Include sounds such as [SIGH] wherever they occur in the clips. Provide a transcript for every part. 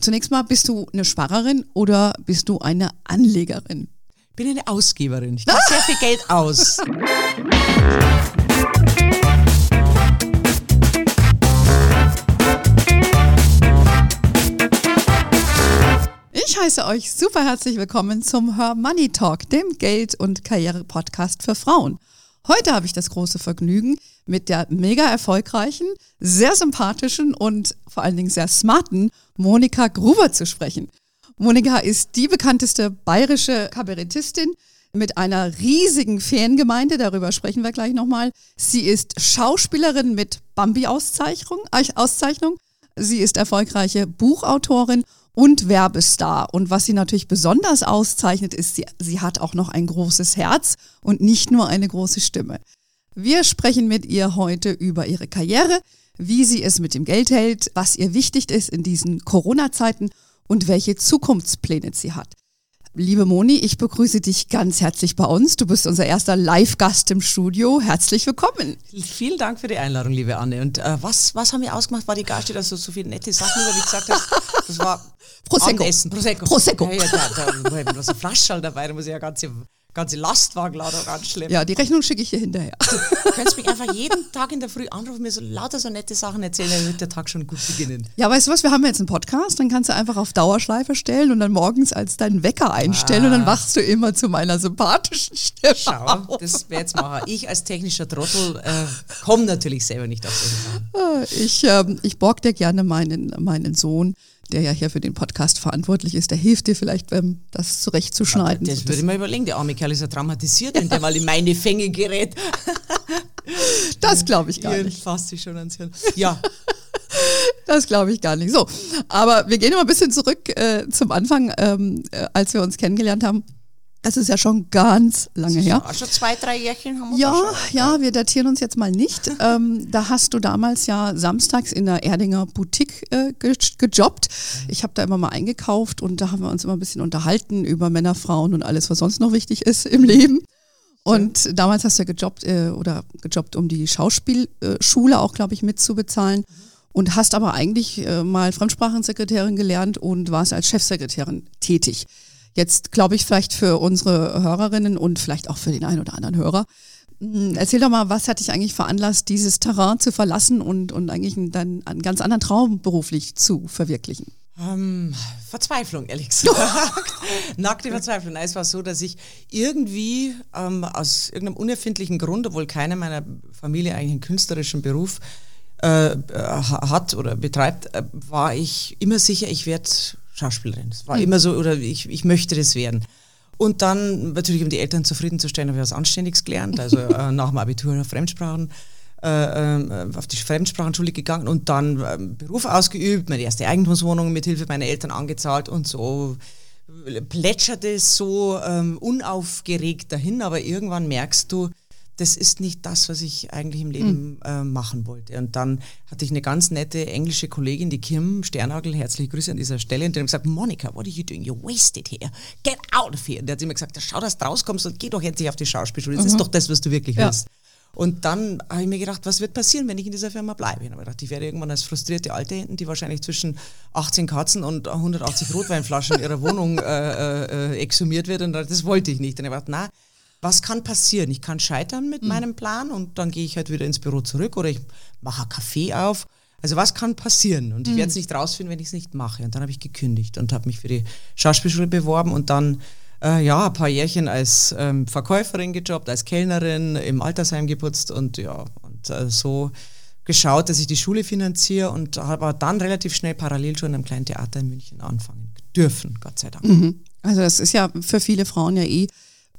Zunächst mal, bist du eine Sparerin oder bist du eine Anlegerin? Ich bin eine Ausgeberin. Ich [LAUGHS] gebe sehr viel Geld aus. Ich heiße euch super herzlich willkommen zum Her Money Talk, dem Geld- und Karriere-Podcast für Frauen. Heute habe ich das große Vergnügen, mit der mega erfolgreichen, sehr sympathischen und vor allen Dingen sehr smarten Monika Gruber zu sprechen. Monika ist die bekannteste bayerische Kabarettistin mit einer riesigen Fangemeinde, darüber sprechen wir gleich nochmal. Sie ist Schauspielerin mit Bambi-Auszeichnung. Auszeichnung. Sie ist erfolgreiche Buchautorin und Werbestar. Und was sie natürlich besonders auszeichnet, ist, sie, sie hat auch noch ein großes Herz und nicht nur eine große Stimme. Wir sprechen mit ihr heute über ihre Karriere, wie sie es mit dem Geld hält, was ihr wichtig ist in diesen Corona-Zeiten und welche Zukunftspläne sie hat. Liebe Moni, ich begrüße dich ganz herzlich bei uns. Du bist unser erster Live-Gast im Studio. Herzlich willkommen. Vielen Dank für die Einladung, liebe Anne. Und äh, was, was haben wir ausgemacht? War die Gaststätte, dass du so viele nette Sachen über dich gesagt hast? Das war Prosecco. Abendessen. Prosecco. Prosecco. Ja, ja, da, da, da Flaschall dabei, da muss ich ja ganze ganze Lastwagen lauter anschleppen. Ja, die Rechnung schicke ich hier hinterher. Du könntest mich einfach jeden Tag in der Früh anrufen und mir so lauter so nette Sachen erzählen, dann wird der Tag schon gut beginnen. Ja, weißt du was, wir haben jetzt einen Podcast, dann kannst du einfach auf Dauerschleife stellen und dann morgens als deinen Wecker einstellen ah. und dann ah. wachst du immer zu meiner sympathischen Stimme Schau, auf. das wäre jetzt machen. Ich als technischer Trottel äh, komme natürlich selber nicht auf solche Sachen. Ich, äh, ich borg dir gerne meinen, meinen Sohn der ja hier für den Podcast verantwortlich ist, der hilft dir vielleicht, ähm, das zurechtzuschneiden. Ja, das würde ich mal überlegen. Der arme Kerl ist ja traumatisiert, wenn der mal in meine Fänge gerät. [LAUGHS] das glaube ich gar Hier nicht. fasst sich schon ans Hirn. Ja. [LAUGHS] Das glaube ich gar nicht. So, aber wir gehen mal ein bisschen zurück äh, zum Anfang, ähm, äh, als wir uns kennengelernt haben. Das ist ja schon ganz lange her. Schon zwei, drei Jährchen haben wir Ja, schon, ja, wir datieren uns jetzt mal nicht. [LAUGHS] ähm, da hast du damals ja samstags in der Erdinger Boutique äh, ge gejobbt. Ich habe da immer mal eingekauft und da haben wir uns immer ein bisschen unterhalten über Männer, Frauen und alles, was sonst noch wichtig ist im Leben. Und ja. damals hast du ja gejobbt äh, oder gejobbt, um die Schauspielschule auch, glaube ich, mitzubezahlen. Und hast aber eigentlich äh, mal Fremdsprachensekretärin gelernt und warst als Chefsekretärin tätig. Jetzt glaube ich vielleicht für unsere Hörerinnen und vielleicht auch für den einen oder anderen Hörer. Hm, erzähl doch mal, was hat dich eigentlich veranlasst, dieses Terrain zu verlassen und, und eigentlich einen, einen ganz anderen Traum beruflich zu verwirklichen? Ähm, Verzweiflung, ehrlich [LAUGHS] gesagt. Nackte Verzweiflung. Es war so, dass ich irgendwie ähm, aus irgendeinem unerfindlichen Grund, obwohl keiner meiner Familie eigentlich einen künstlerischen Beruf äh, hat oder betreibt, äh, war ich immer sicher, ich werde Schauspielerin. Es war mhm. immer so, oder ich, ich möchte das werden. Und dann natürlich, um die Eltern zufriedenzustellen, habe ich was Anständiges gelernt. Also [LAUGHS] äh, nach dem Abitur Fremdsprachen, äh, äh, auf die Fremdsprachenschule gegangen und dann äh, Beruf ausgeübt, meine erste Eigentumswohnung mit Hilfe meiner Eltern angezahlt und so plätscherte es so ähm, unaufgeregt dahin, aber irgendwann merkst du, das ist nicht das, was ich eigentlich im Leben mhm. äh, machen wollte. Und dann hatte ich eine ganz nette englische Kollegin, die Kim Sternhagel, herzliche Grüße an dieser Stelle, und die hat gesagt, Monika, what are you doing? You're wasted here. Get out of here. Und die hat immer gesagt, schau, dass du rauskommst und geh doch endlich auf die Schauspielschule. Das mhm. ist doch das, was du wirklich ja. willst. Und dann habe ich mir gedacht, was wird passieren, wenn ich in dieser Firma bleibe? Ich habe gedacht, ich werde irgendwann als frustrierte Alte hinten, die wahrscheinlich zwischen 18 Katzen und 180 Rotweinflaschen in ihrer Wohnung äh, äh, äh, exhumiert wird. Und das wollte ich nicht. Und ich habe gedacht, na, was kann passieren? Ich kann scheitern mit mhm. meinem Plan und dann gehe ich halt wieder ins Büro zurück oder ich mache einen Kaffee auf. Also was kann passieren? Und ich mhm. werde es nicht rausfinden, wenn ich es nicht mache. Und dann habe ich gekündigt und habe mich für die Schauspielschule beworben und dann äh, ja ein paar Jährchen als ähm, Verkäuferin gejobbt, als Kellnerin im Altersheim geputzt und ja und äh, so geschaut, dass ich die Schule finanziere und habe dann relativ schnell parallel schon am kleinen Theater in München anfangen dürfen, Gott sei Dank. Mhm. Also das ist ja für viele Frauen ja eh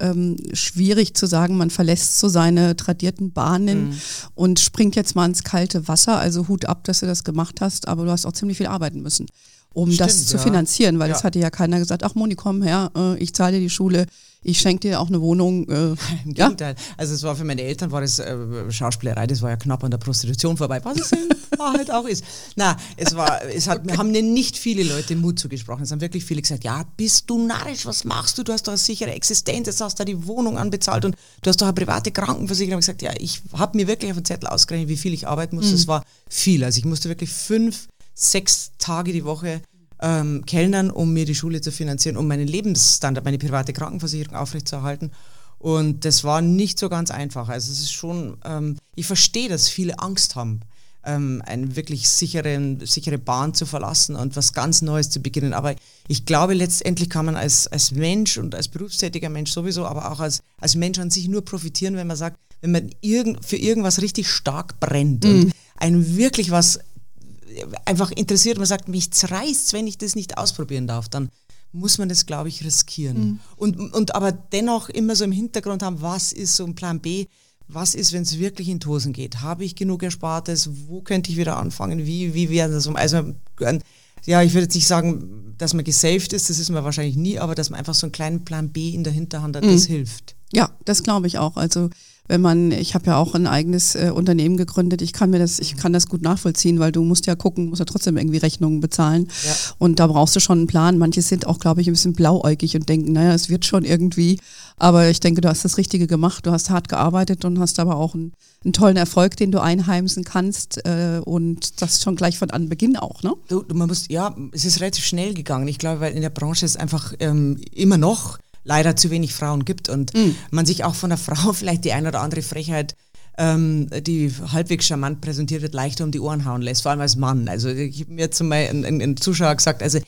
ähm, schwierig zu sagen, man verlässt so seine tradierten Bahnen mhm. und springt jetzt mal ins kalte Wasser. Also Hut ab, dass du das gemacht hast, aber du hast auch ziemlich viel arbeiten müssen um Stimmt, das zu ja. finanzieren, weil es ja. hatte ja keiner gesagt, ach Moni, komm her, äh, ich zahle dir die Schule, ich schenke dir auch eine Wohnung. Äh, [LAUGHS] Im Gegenteil. Also es war für meine Eltern war das äh, Schauspielerei, das war ja knapp an der Prostitution vorbei, was es in [LAUGHS] Wahrheit auch ist. Na, es war, es hat, wir haben nicht viele Leute Mut zugesprochen. Es haben wirklich viele gesagt, ja, bist du narrisch, was machst du? Du hast doch eine sichere Existenz, jetzt hast du da die Wohnung anbezahlt und du hast doch eine private Krankenversicherung. Ich habe gesagt, ja, ich habe mir wirklich auf den Zettel ausgerechnet, wie viel ich arbeiten muss. Mhm. Es war viel. Also ich musste wirklich fünf sechs Tage die Woche ähm, Kellnern, um mir die Schule zu finanzieren, um meinen Lebensstandard, meine private Krankenversicherung aufrechtzuerhalten. Und das war nicht so ganz einfach. Also es ist schon, ähm, ich verstehe, dass viele Angst haben, ähm, eine wirklich sichere, sichere Bahn zu verlassen und was ganz Neues zu beginnen. Aber ich glaube, letztendlich kann man als, als Mensch und als berufstätiger Mensch sowieso, aber auch als, als Mensch an sich nur profitieren, wenn man sagt, wenn man irgend, für irgendwas richtig stark brennt mhm. und einem wirklich was einfach interessiert, man sagt, mich zerreißt, wenn ich das nicht ausprobieren darf, dann muss man das, glaube ich, riskieren. Mhm. Und, und aber dennoch immer so im Hintergrund haben, was ist so ein Plan B? Was ist, wenn es wirklich in Tosen geht? Habe ich genug Erspartes? Wo könnte ich wieder anfangen? Wie, wie werden das um? Also, ja, ich würde jetzt nicht sagen, dass man gesaved ist, das ist man wahrscheinlich nie, aber dass man einfach so einen kleinen Plan B in der Hinterhand hat, mhm. das hilft. Ja, das glaube ich auch. Also wenn man, ich habe ja auch ein eigenes äh, Unternehmen gegründet, ich kann mir das, ich kann das gut nachvollziehen, weil du musst ja gucken, musst ja trotzdem irgendwie Rechnungen bezahlen. Ja. Und da brauchst du schon einen Plan. Manche sind auch, glaube ich, ein bisschen blauäugig und denken, naja, es wird schon irgendwie. Aber ich denke, du hast das Richtige gemacht. Du hast hart gearbeitet und hast aber auch einen, einen tollen Erfolg, den du einheimsen kannst. Äh, und das schon gleich von Anbeginn auch, ne? Du, du, man muss, ja, es ist relativ schnell gegangen. Ich glaube, weil in der Branche ist einfach ähm, immer noch leider zu wenig Frauen gibt und mhm. man sich auch von der [LAUGHS] Frau vielleicht die ein oder andere Frechheit ähm, die halbwegs charmant präsentiert wird, leichter um die Ohren hauen lässt, vor allem als Mann. Also ich habe mir jetzt mal ein, ein, Zuschauer gesagt, also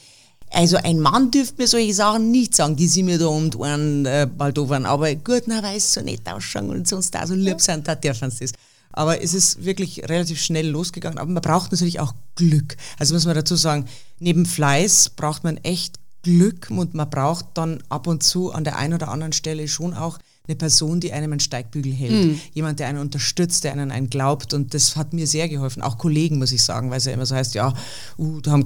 also ein Mann dürfte mir solche Sachen nicht sagen, die sie mir da um die Ohren äh, baldowern, aber gut, na, weil es so nett ausschauen und sonst auch so lieb sind, da dürfen sie das. Aber es ist wirklich relativ schnell losgegangen. Aber man braucht natürlich auch Glück. Also muss man dazu sagen, neben Fleiß braucht man echt Glück und man braucht dann ab und zu an der einen oder anderen Stelle schon auch eine Person, die einem einen Steigbügel hält. Mhm. Jemand, der einen unterstützt, der einen einen glaubt. Und das hat mir sehr geholfen. Auch Kollegen, muss ich sagen, weil es ja immer so heißt, ja, uh, da haben,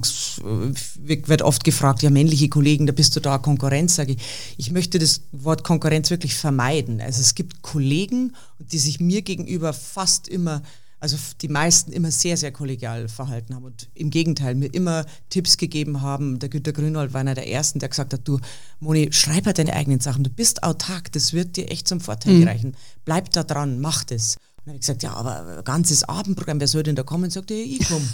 wird oft gefragt, ja, männliche Kollegen, da bist du da Konkurrenz, sage ich. Ich möchte das Wort Konkurrenz wirklich vermeiden. Also es gibt Kollegen, die sich mir gegenüber fast immer also die meisten immer sehr, sehr kollegial verhalten haben und im Gegenteil mir immer Tipps gegeben haben. Der Günter Grünwald war einer der Ersten, der gesagt hat, du Moni, schreib halt deine eigenen Sachen, du bist autark, das wird dir echt zum Vorteil mhm. gereichen. Bleib da dran, mach das. Und dann habe ich gesagt, ja, aber ganzes Abendprogramm, wer soll denn da kommen? [LAUGHS] Und sagte, ich komme.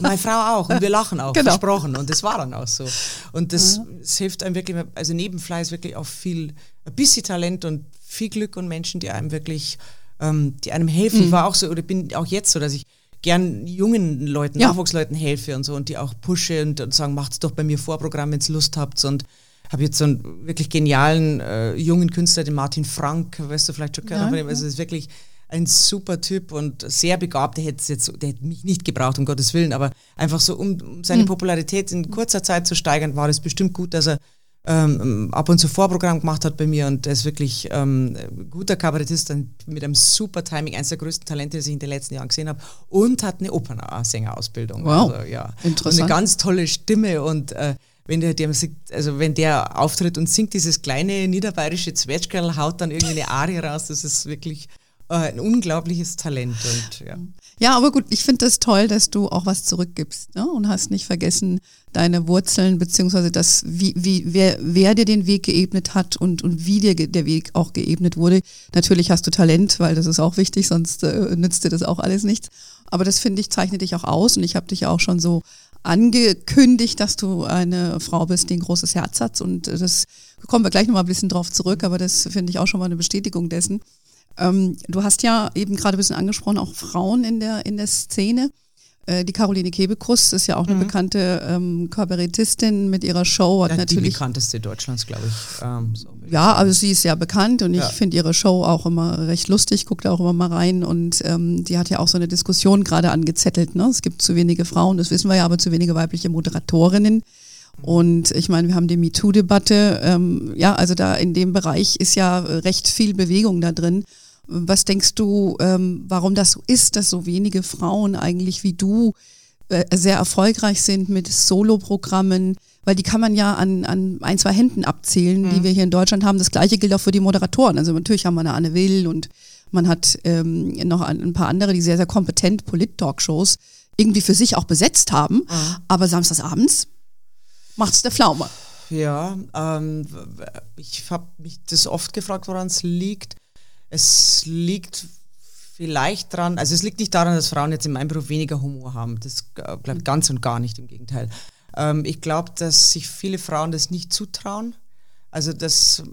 meine Frau auch und wir lachen auch, genau. versprochen. Und das war dann auch so. Und das, mhm. das hilft einem wirklich, also neben Fleiß wirklich auch viel, ein bisschen Talent und viel Glück und Menschen, die einem wirklich ähm, die einem helfen. Mhm. Ich war auch so, oder bin auch jetzt so, dass ich gern jungen Leuten, ja. Nachwuchsleuten helfe und so und die auch pushe und, und sagen, macht's doch bei mir Vorprogramm, wenn ihr Lust habt und habe jetzt so einen wirklich genialen äh, jungen Künstler, den Martin Frank, weißt du vielleicht schon gehört, ja, also ist wirklich ein super Typ und sehr begabt. Der hätte jetzt, der hätte mich nicht gebraucht, um Gottes Willen, aber einfach so, um, um seine mhm. Popularität in kurzer Zeit zu steigern, war es bestimmt gut, dass er ähm, ab und zu Vorprogramm gemacht hat bei mir und ist wirklich ähm, guter Kabarettist mit einem super Timing, eines der größten Talente, die ich in den letzten Jahren gesehen habe und hat eine Opernsängerausbildung. Wow, also, ja. interessant. Und eine ganz tolle Stimme und äh, wenn der, der also wenn der auftritt und singt dieses kleine niederbayerische Zwetschgerl, haut dann irgendwie eine Arie raus, das ist wirklich äh, ein unglaubliches Talent. Und, ja. Ja, aber gut, ich finde das toll, dass du auch was zurückgibst ne? und hast nicht vergessen deine Wurzeln, beziehungsweise das, wie, wie, wer, wer dir den Weg geebnet hat und, und wie dir der Weg auch geebnet wurde. Natürlich hast du Talent, weil das ist auch wichtig, sonst äh, nützt dir das auch alles nichts. Aber das finde ich, zeichnet dich auch aus und ich habe dich auch schon so angekündigt, dass du eine Frau bist, die ein großes Herz hat und das kommen wir gleich nochmal ein bisschen drauf zurück, aber das finde ich auch schon mal eine Bestätigung dessen. Ähm, du hast ja eben gerade ein bisschen angesprochen, auch Frauen in der, in der Szene. Äh, die Caroline Kebekus ist ja auch eine mhm. bekannte ähm, Kabarettistin mit ihrer Show. Hat ja, natürlich, die bekannteste Deutschlands, glaube ich. Ähm, so ja, also sie ist ja bekannt und ja. ich finde ihre Show auch immer recht lustig, gucke da auch immer mal rein und ähm, die hat ja auch so eine Diskussion gerade angezettelt. Ne? Es gibt zu wenige Frauen, das wissen wir ja, aber zu wenige weibliche Moderatorinnen. Und ich meine, wir haben die MeToo-Debatte. Ähm, ja, also da in dem Bereich ist ja recht viel Bewegung da drin. Was denkst du, ähm, warum das so ist, dass so wenige Frauen eigentlich wie du äh, sehr erfolgreich sind mit Soloprogrammen? Weil die kann man ja an, an ein, zwei Händen abzählen, mhm. die wir hier in Deutschland haben. Das gleiche gilt auch für die Moderatoren. Also natürlich haben wir eine Anne Will und man hat ähm, noch ein, paar andere, die sehr, sehr kompetent Polit-Talkshows irgendwie für sich auch besetzt haben. Mhm. Aber samstagsabends macht es der Pflaume. Ja, ähm, ich habe mich das oft gefragt, woran es liegt. Es liegt vielleicht daran, also es liegt nicht daran, dass Frauen jetzt in meinem Beruf weniger Humor haben. Das glaube ich ganz und gar nicht, im Gegenteil. Ähm, ich glaube, dass sich viele Frauen das nicht zutrauen. Also dass,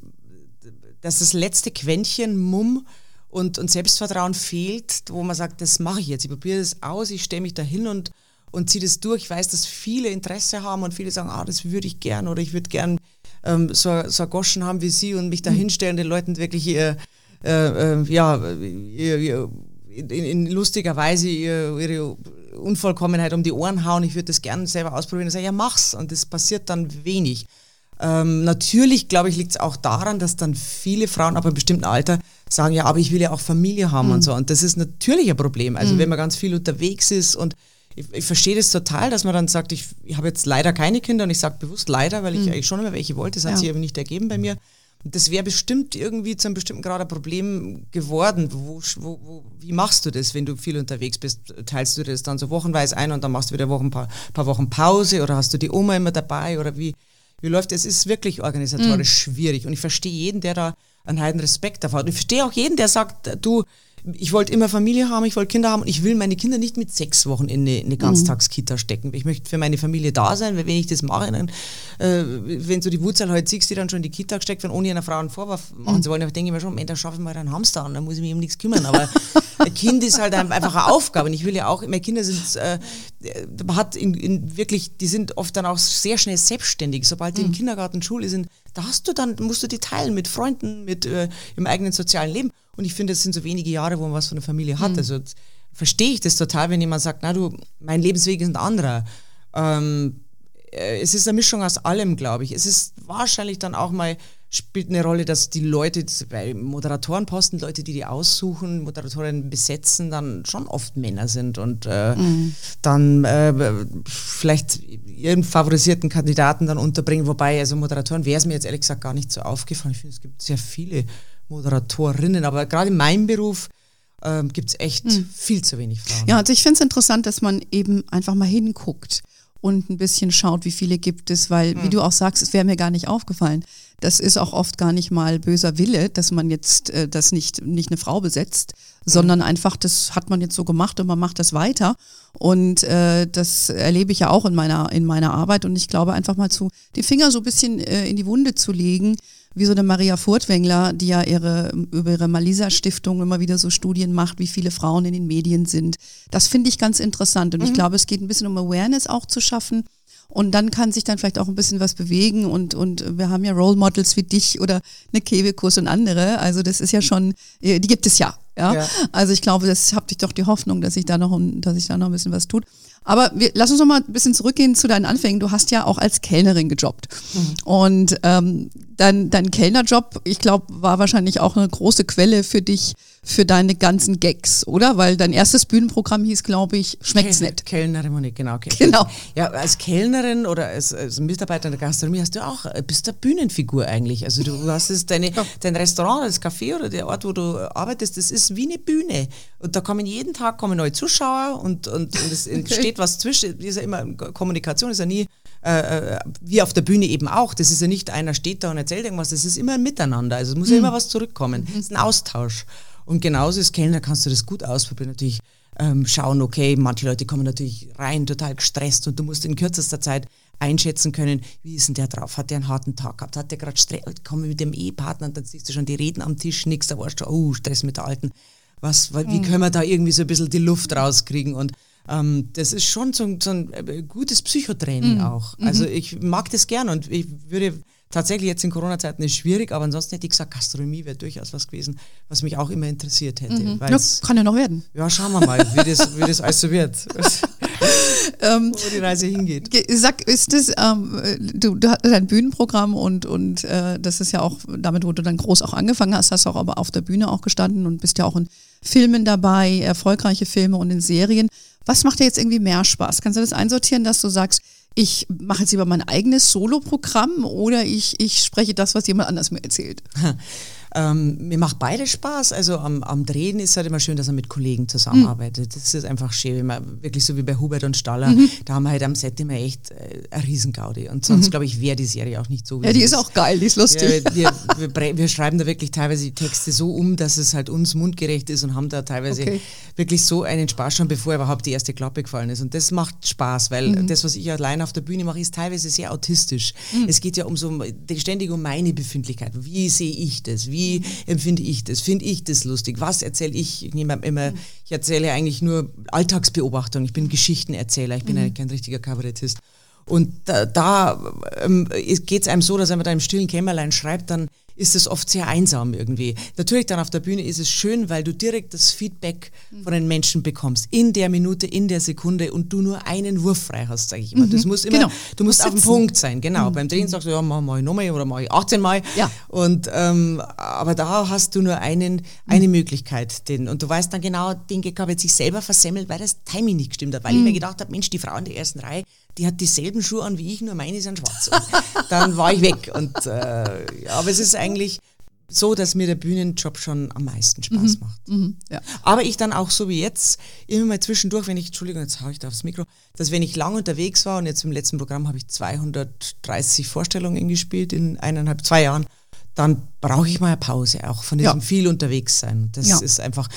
dass das letzte Quäntchen Mumm und, und Selbstvertrauen fehlt, wo man sagt, das mache ich jetzt, ich probiere das aus, ich stelle mich dahin und, und ziehe das durch. Ich weiß, dass viele Interesse haben und viele sagen, ah, das würde ich gern oder ich würde gern ähm, so, so Goschen haben wie Sie und mich da hinstellen, den Leuten wirklich ihr, äh, äh, ja, in, in, lustiger Weise ihre, Unvollkommenheit um die Ohren hauen. Ich würde das gerne selber ausprobieren und sagen, ja, mach's. Und das passiert dann wenig. Ähm, natürlich, glaube ich, liegt es auch daran, dass dann viele Frauen ab einem bestimmten Alter sagen, ja, aber ich will ja auch Familie haben mhm. und so. Und das ist natürlich ein Problem. Also mhm. wenn man ganz viel unterwegs ist und ich, ich verstehe das total, dass man dann sagt, ich, ich habe jetzt leider keine Kinder und ich sage bewusst leider, weil ich mhm. eigentlich schon immer welche wollte. Das hat ja. sich aber nicht ergeben bei mir. Und das wäre bestimmt irgendwie zu einem bestimmten Grad ein Problem geworden. Wo, wo, wo, wie machst du das, wenn du viel unterwegs bist? Teilst du das dann so wochenweise ein und dann machst du wieder Wochen, paar, paar Wochen Pause oder hast du die Oma immer dabei oder wie, wie läuft es? Es ist wirklich organisatorisch mhm. schwierig und ich verstehe jeden, der da einen heiden Respekt davor hat. Und ich verstehe auch jeden, der sagt, du, ich wollte immer Familie haben, ich wollte Kinder haben und ich will meine Kinder nicht mit sechs Wochen in eine, eine Ganztagskita stecken. Ich möchte für meine Familie da sein, weil wenn ich das mache, dann, äh, wenn so die Wurzel halt siehst, die dann schon in die Kita gesteckt werden, ohne einer Frau einen Vorwurf machen mhm. zu wollen, dann denke ich mir schon, Mensch, da schaffe ich mal einen Hamster an, dann muss ich mich um nichts kümmern. Aber [LAUGHS] ein Kind ist halt einfach eine Aufgabe und ich will ja auch, meine Kinder sind, äh, man hat in, in wirklich, die sind oft dann auch sehr schnell selbstständig, sobald die mhm. im Kindergarten, Schule sind, da hast du dann, musst du die teilen mit Freunden, mit äh, im eigenen sozialen Leben. Und ich finde, es sind so wenige Jahre, wo man was von der Familie hat. Mhm. Also verstehe ich das total, wenn jemand sagt, na du, mein Lebensweg ist ein anderer. Ähm, äh, es ist eine Mischung aus allem, glaube ich. Es ist wahrscheinlich dann auch mal spielt eine Rolle, dass die Leute bei Moderatorenposten, Leute, die die aussuchen, Moderatorinnen besetzen, dann schon oft Männer sind und äh, mhm. dann äh, vielleicht ihren favorisierten Kandidaten dann unterbringen. Wobei, also Moderatoren wäre es mir jetzt ehrlich gesagt gar nicht so aufgefallen. Ich finde, es gibt sehr viele Moderatorinnen, aber gerade in meinem Beruf ähm, gibt es echt mhm. viel zu wenig Frauen. Ja, also ich finde es interessant, dass man eben einfach mal hinguckt und ein bisschen schaut, wie viele gibt es, weil, mhm. wie du auch sagst, es wäre mir gar nicht aufgefallen. Das ist auch oft gar nicht mal böser Wille, dass man jetzt äh, das nicht, nicht eine Frau besetzt, mhm. sondern einfach, das hat man jetzt so gemacht und man macht das weiter. Und äh, das erlebe ich ja auch in meiner, in meiner Arbeit. Und ich glaube, einfach mal zu, den Finger so ein bisschen äh, in die Wunde zu legen, wie so eine Maria Furtwängler, die ja ihre, über ihre Malisa-Stiftung immer wieder so Studien macht, wie viele Frauen in den Medien sind. Das finde ich ganz interessant. Und mhm. ich glaube, es geht ein bisschen um Awareness auch zu schaffen. Und dann kann sich dann vielleicht auch ein bisschen was bewegen und, und wir haben ja Role Models wie dich oder eine Kebekus und andere. Also das ist ja schon, die gibt es ja. Ja? ja. Also ich glaube, das habe ich doch die Hoffnung, dass sich da noch, dass sich da noch ein bisschen was tut. Aber wir, lass uns noch mal ein bisschen zurückgehen zu deinen Anfängen. Du hast ja auch als Kellnerin gejobbt. Mhm. Und ähm, dein, dein Kellnerjob, ich glaube, war wahrscheinlich auch eine große Quelle für dich, für deine ganzen Gags, oder? Weil dein erstes Bühnenprogramm hieß, glaube ich, Schmeckt's Kel nicht. Kellnerin, Monique, genau. Genau. Ja, als Kellnerin oder als, als Mitarbeiter in der Gastronomie hast du auch, äh, bist eine Bühnenfigur eigentlich. Also du hast es, deine, ja. dein Restaurant, das Café oder der Ort, wo du arbeitest, das ist wie eine Bühne. Und da kommen jeden Tag kommen neue Zuschauer und, und, und es [LAUGHS] entsteht was zwischen, ist ja immer Kommunikation, ist ja nie äh, äh, wie auf der Bühne eben auch. Das ist ja nicht einer steht da und erzählt irgendwas, das ist immer ein Miteinander. Also es muss mhm. ja immer was zurückkommen. Es ist ein Austausch. Und genauso als Kellner kannst du das gut ausprobieren. Natürlich ähm, schauen, okay, manche Leute kommen natürlich rein, total gestresst und du musst in kürzester Zeit einschätzen können, wie ist denn der drauf? Hat der einen harten Tag gehabt? Hat der gerade Stress? Kommen mit dem Ehepartner und dann siehst du schon die Reden am Tisch, nix, da warst du, oh, Stress mit der Alten. Was, wie mhm. können wir da irgendwie so ein bisschen die Luft rauskriegen? Und ähm, das ist schon so, so ein äh, gutes Psychotraining mhm. auch. Also mhm. ich mag das gern und ich würde tatsächlich jetzt in Corona-Zeiten ist schwierig, aber ansonsten hätte ich gesagt, Gastronomie wäre durchaus was gewesen, was mich auch immer interessiert hätte. Mhm. Ja, kann ja noch werden. Ja, schauen wir mal, wie das, wie das [LAUGHS] alles so wird. ähm, Wo die Reise hingeht. Sag, ist das, ähm, du, du hast ein Bühnenprogramm und, und äh, das ist ja auch damit, wo du dann groß auch angefangen hast, hast auch aber auf der Bühne auch gestanden und bist ja auch in Filmen dabei, erfolgreiche Filme und in Serien. Was macht dir jetzt irgendwie mehr Spaß? Kannst du das einsortieren, dass du sagst, ich mache jetzt lieber mein eigenes Soloprogramm oder ich, ich spreche das, was jemand anders mir erzählt? [LAUGHS] Ähm, mir macht beides Spaß. Also am, am Drehen ist halt immer schön, dass man mit Kollegen zusammenarbeitet. Mhm. Das ist einfach schön, wenn man wirklich so wie bei Hubert und Staller, mhm. da haben wir halt am Set immer echt äh, eine Riesengaudi. Und sonst, mhm. glaube ich, wäre die Serie auch nicht so. Wie ja, die ist auch geil, die ist lustig. Ja, wir, wir, [LAUGHS] wir, schreiben da wirklich teilweise die Texte so um, dass es halt uns mundgerecht ist und haben da teilweise okay. wirklich so einen Spaß schon, bevor überhaupt die erste Klappe gefallen ist. Und das macht Spaß, weil mhm. das, was ich allein auf der Bühne mache, ist teilweise sehr autistisch. Mhm. Es geht ja um so ständig um meine Befindlichkeit. Wie sehe ich das? Wie mhm. empfinde ich das? Finde ich das lustig? Was erzähle ich? Ich, nehme immer, ich erzähle eigentlich nur Alltagsbeobachtung. Ich bin Geschichtenerzähler. Ich bin mhm. eigentlich kein richtiger Kabarettist. Und da, da ähm, geht es einem so, dass er mit einem stillen Kämmerlein schreibt, dann ist es oft sehr einsam irgendwie. Natürlich dann auf der Bühne ist es schön, weil du direkt das Feedback von den Menschen bekommst. In der Minute, in der Sekunde und du nur einen Wurf frei hast, sage ich immer. Das mhm. muss immer, genau. du musst auf dem Punkt sein, genau. Mhm. Beim Drehen sagst du, ja, mach mal nochmal oder mach ich 18 Mal. Ja. Und, ähm, aber da hast du nur einen, eine mhm. Möglichkeit. Den, und du weißt dann genau, den Gag habe ich sich selber versemmelt, weil das Timing nicht gestimmt hat. Weil mhm. ich mir gedacht habe, Mensch, die Frau in der ersten Reihe, die hat dieselben Schuhe an wie ich, nur meine sind schwarz. dann war ich weg. Und, äh, ja, aber es ist eigentlich so, dass mir der Bühnenjob schon am meisten Spaß mhm. macht. Mhm, ja. Aber ich dann auch so wie jetzt immer mal zwischendurch, wenn ich, Entschuldigung, jetzt haue ich da aufs Mikro, dass wenn ich lang unterwegs war und jetzt im letzten Programm habe ich 230 Vorstellungen gespielt in eineinhalb, zwei Jahren, dann brauche ich mal eine Pause auch von diesem ja. viel unterwegs sein. Das ja. ist einfach,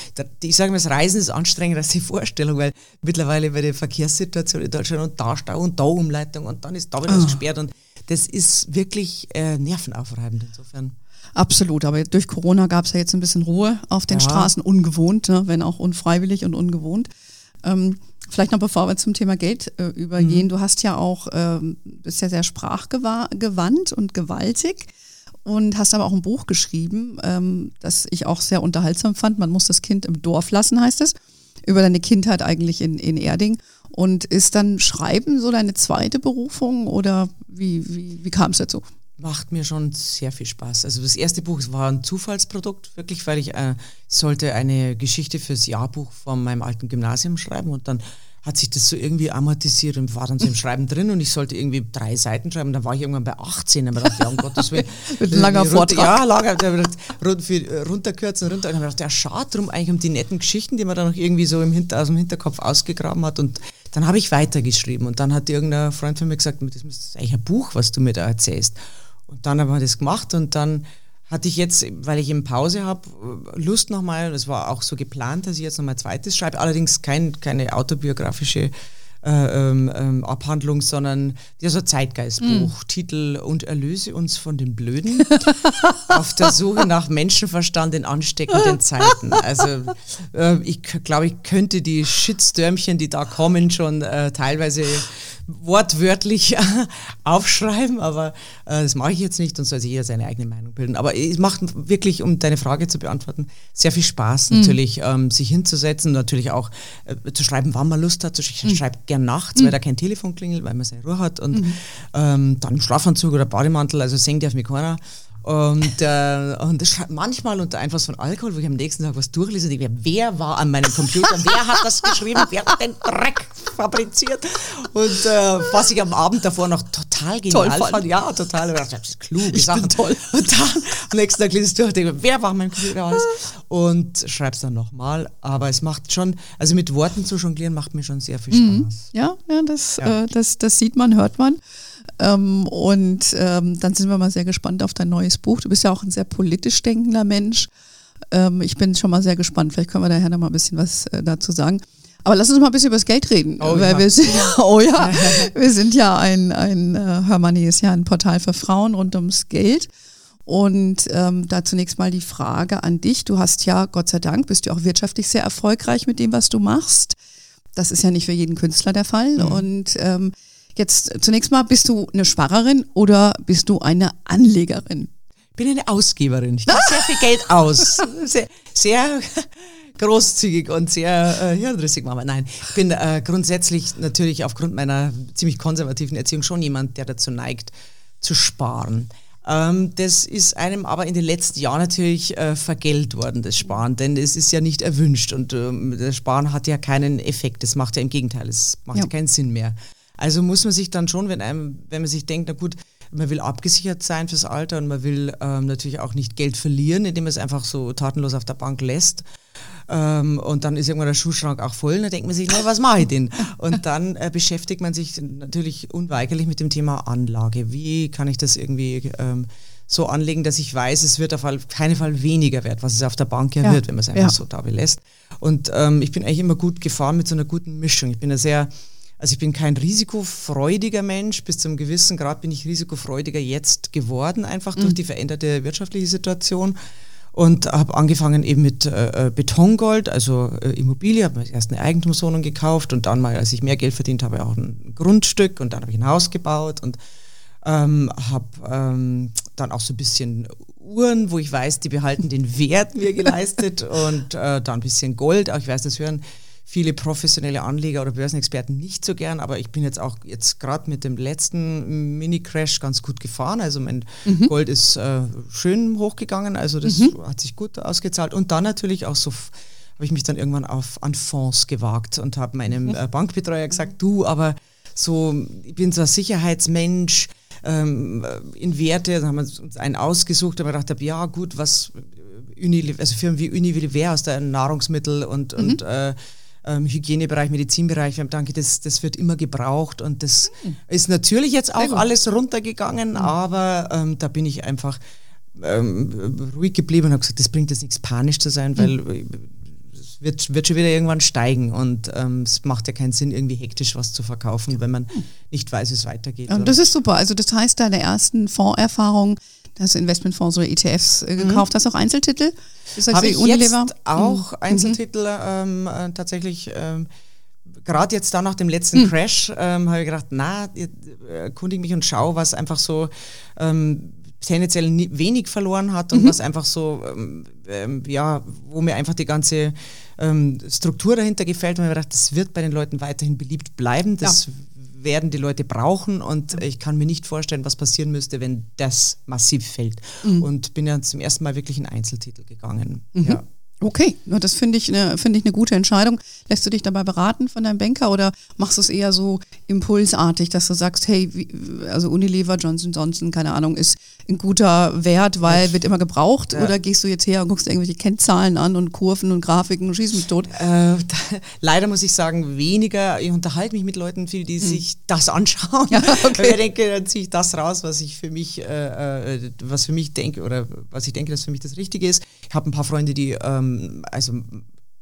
ich sage mal, das Reisen ist anstrengender als die Vorstellung, weil mittlerweile bei der Verkehrssituation in Deutschland und da Stau und da Umleitung und dann ist da wieder oh. gesperrt und das ist wirklich äh, nervenaufreibend insofern. Absolut, aber durch Corona gab es ja jetzt ein bisschen Ruhe auf den ja. Straßen, ungewohnt, ne, wenn auch unfreiwillig und ungewohnt. Ähm, vielleicht noch bevor wir zum Thema Geld äh, übergehen, mhm. du hast ja auch, ähm, bist ja sehr sprachgewandt und gewaltig und hast aber auch ein Buch geschrieben, ähm, das ich auch sehr unterhaltsam fand. Man muss das Kind im Dorf lassen, heißt es, über deine Kindheit eigentlich in, in Erding. Und ist dann Schreiben so deine zweite Berufung oder wie, wie, wie kam es dazu? Macht mir schon sehr viel Spaß. Also das erste Buch war ein Zufallsprodukt, wirklich, weil ich äh, sollte eine Geschichte fürs Jahrbuch von meinem alten Gymnasium schreiben und dann hat sich das so irgendwie amortisiert und war dann so im Schreiben drin und ich sollte irgendwie drei Seiten schreiben. Dann war ich irgendwann bei 18 und habe gedacht, ja, um Gottes Willen. [LAUGHS] Langer Vortrag. Ja, langer, runterkürzen, runter. Und dann habe gedacht, ja, schade drum eigentlich um die netten Geschichten, die man dann noch irgendwie so im Hinter, aus dem Hinterkopf ausgegraben hat. Und dann habe ich weitergeschrieben und dann hat irgendein Freund von mir gesagt, das ist eigentlich ein Buch, was du mir da erzählst. Und dann haben wir das gemacht und dann hatte ich jetzt, weil ich in Pause habe, Lust nochmal, das war auch so geplant, dass ich jetzt nochmal zweites schreibe, allerdings kein, keine autobiografische äh, ähm, ähm, Abhandlung, sondern ja, so Zeitgeistbuch, mm. Titel Und erlöse uns von den Blöden [LAUGHS] auf der Suche nach Menschenverstand in ansteckenden Zeiten. Also äh, ich glaube, ich könnte die Shitstürmchen, die da kommen, schon äh, teilweise wortwörtlich [LAUGHS] aufschreiben, aber äh, das mache ich jetzt nicht und soll sich jeder seine eigene Meinung bilden. Aber es macht wirklich, um deine Frage zu beantworten, sehr viel Spaß mhm. natürlich, ähm, sich hinzusetzen, natürlich auch äh, zu schreiben, wann man Lust hat. Ich mhm. schreibe gern nachts, mhm. weil da kein Telefon klingelt, weil man seine Ruhe hat und mhm. ähm, dann Schlafanzug oder Bademantel, also singt auf mich keiner. Und, äh, und das manchmal unter Einfluss von Alkohol, wo ich am nächsten Tag was durchlese und denke, wer war an meinem Computer, wer hat das geschrieben, wer hat den Dreck fabriziert? Und äh, was ich am Abend davor noch total genial toll fand. Ja, total. Das ist kluge ich Sachen. toll. Und dann am nächsten Tag lese ich durch und denke, wer war an meinem Computer alles? Und schreib's dann nochmal. Aber es macht schon, also mit Worten zu jonglieren, macht mir schon sehr viel mhm. Spaß. Mhm. Ja, ja, das, ja. Äh, das, das sieht man, hört man. Ähm, und ähm, dann sind wir mal sehr gespannt auf dein neues Buch. Du bist ja auch ein sehr politisch denkender Mensch. Ähm, ich bin schon mal sehr gespannt. Vielleicht können wir daher noch mal ein bisschen was äh, dazu sagen. Aber lass uns mal ein bisschen über das Geld reden. Oh, weil ja. wir sind ja, oh ja, [LAUGHS] wir sind ja ein, ein äh, Hörmoney ist ja ein Portal für Frauen rund ums Geld. Und ähm, da zunächst mal die Frage an dich. Du hast ja, Gott sei Dank, bist du auch wirtschaftlich sehr erfolgreich mit dem, was du machst. Das ist ja nicht für jeden Künstler der Fall. Mhm. Und ähm, Jetzt zunächst mal, bist du eine Sparerin oder bist du eine Anlegerin? Ich bin eine Ausgeberin. Ich gebe sehr viel Geld aus. [LAUGHS] Sehr, sehr großzügig und sehr äh, hirnrissig machen. Nein, ich bin äh, grundsätzlich natürlich aufgrund meiner ziemlich konservativen Erziehung schon jemand, der dazu neigt, zu sparen. Ähm, das ist einem aber in den letzten Jahren natürlich äh, vergällt worden, das Sparen, denn es ist ja nicht erwünscht und ähm, das Sparen hat ja keinen Effekt. Das macht ja im Gegenteil, es macht ja. keinen Sinn mehr. Also muss man sich dann schon, wenn einem, wenn man sich denkt, na gut, man will abgesichert sein fürs Alter und man will ähm, natürlich auch nicht Geld verlieren, indem man es einfach so tatenlos auf der Bank lässt. Ähm, und dann ist irgendwann der Schuhschrank auch voll. Und dann denkt man sich, na, was mache ich denn? Und dann äh, beschäftigt man sich natürlich unweigerlich mit dem Thema Anlage. Wie kann ich das irgendwie ähm, so anlegen, dass ich weiß, es wird auf keinen Fall weniger wert, was es auf der Bank ja, ja. wird, wenn man es einfach ja. so da belässt. Und ähm, ich bin eigentlich immer gut gefahren mit so einer guten Mischung. Ich bin ein sehr also ich bin kein risikofreudiger Mensch, bis zu einem gewissen Grad bin ich risikofreudiger jetzt geworden, einfach mhm. durch die veränderte wirtschaftliche Situation. Und habe angefangen eben mit äh, äh, Betongold, also äh, Immobilie, habe erst eine Eigentumswohnung gekauft und dann mal, als ich mehr Geld verdient habe, auch ein Grundstück. Und dann habe ich ein Haus gebaut und ähm, habe ähm, dann auch so ein bisschen Uhren, wo ich weiß, die behalten den Wert mir geleistet. [LAUGHS] Und äh, dann ein bisschen Gold, auch ich weiß, das hören viele professionelle Anleger oder Börsenexperten nicht so gern, aber ich bin jetzt auch jetzt gerade mit dem letzten Mini-Crash ganz gut gefahren. Also mein mhm. Gold ist äh, schön hochgegangen, also das mhm. hat sich gut ausgezahlt. Und dann natürlich auch so habe ich mich dann irgendwann auf an Fonds gewagt und habe meinem mhm. äh, Bankbetreuer gesagt, du, aber so, ich bin so ein Sicherheitsmensch ähm, in Werte, da haben wir uns einen ausgesucht, aber gedacht habe, ja gut, was Unilever, also Firmen wie Unilever aus der Nahrungsmittel und, mhm. und äh, ähm, Hygienebereich, Medizinbereich. Wir haben danke, das, das wird immer gebraucht und das mhm. ist natürlich jetzt auch alles runtergegangen, mhm. aber ähm, da bin ich einfach ähm, ruhig geblieben und habe gesagt, das bringt jetzt nichts, panisch zu sein, weil mhm. es wird, wird schon wieder irgendwann steigen und ähm, es macht ja keinen Sinn, irgendwie hektisch was zu verkaufen, wenn man nicht weiß, wie es weitergeht. Ja, das ist super. Also das heißt, deine ersten Fondserfahrungen hast du Investmentfonds oder ETFs äh, mhm. gekauft. Mhm. Hast du auch Einzeltitel? Habe ich Unilever? jetzt auch mhm. Einzeltitel ähm, äh, tatsächlich. Ähm, Gerade jetzt da nach dem letzten mhm. Crash ähm, habe ich gedacht, na, erkundige mich und schau, was einfach so ähm, tendenziell wenig verloren hat und mhm. was einfach so, ähm, ähm, ja, wo mir einfach die ganze ähm, Struktur dahinter gefällt. Und ich habe gedacht, das wird bei den Leuten weiterhin beliebt bleiben. Das ja werden die Leute brauchen und ich kann mir nicht vorstellen, was passieren müsste, wenn das massiv fällt. Mhm. Und bin ja zum ersten Mal wirklich in Einzeltitel gegangen. Mhm. Ja. Okay, das finde ich, eine, find ich eine gute Entscheidung. Lässt du dich dabei beraten von deinem Banker oder machst du es eher so impulsartig, dass du sagst, hey, wie, also Unilever, Johnson Johnson, keine Ahnung, ist ein guter Wert, weil wird immer gebraucht? Ja. Oder gehst du jetzt her und guckst irgendwelche Kennzahlen an und Kurven und Grafiken und schießt mich tot? Äh, leider muss ich sagen, weniger. Ich unterhalte mich mit Leuten viel, die hm. sich das anschauen. Ja, [LAUGHS] okay. ich denke, dann ziehe ich das raus, was ich für mich, äh, äh, was für mich denke oder was ich denke, dass für mich das Richtige ist. Ich habe ein paar Freunde, die ähm, also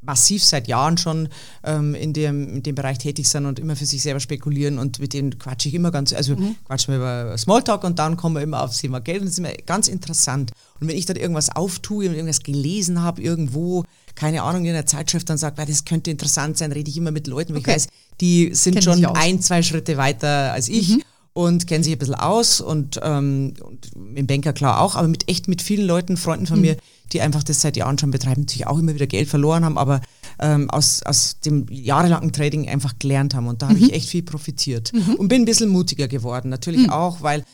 massiv seit Jahren schon ähm, in, dem, in dem Bereich tätig sind und immer für sich selber spekulieren und mit denen quatsche ich immer ganz, also mhm. quatschen wir über Smalltalk und dann kommen wir immer aufs Thema Geld und das ist immer ganz interessant. Und wenn ich dann irgendwas auftue und irgendwas gelesen habe irgendwo, keine Ahnung, in einer Zeitschrift dann sagt, das könnte interessant sein, rede ich immer mit Leuten, wo okay. ich weiß, die sind Kennen schon ein, zwei Schritte weiter als ich. Mhm und kennen sich ein bisschen aus und, ähm, und im Banker klar auch, aber mit echt mit vielen Leuten, Freunden von mhm. mir, die einfach das seit Jahren schon betreiben, natürlich auch immer wieder Geld verloren haben, aber ähm, aus, aus dem jahrelangen Trading einfach gelernt haben. Und da habe mhm. ich echt viel profitiert mhm. und bin ein bisschen mutiger geworden. Natürlich mhm. auch, weil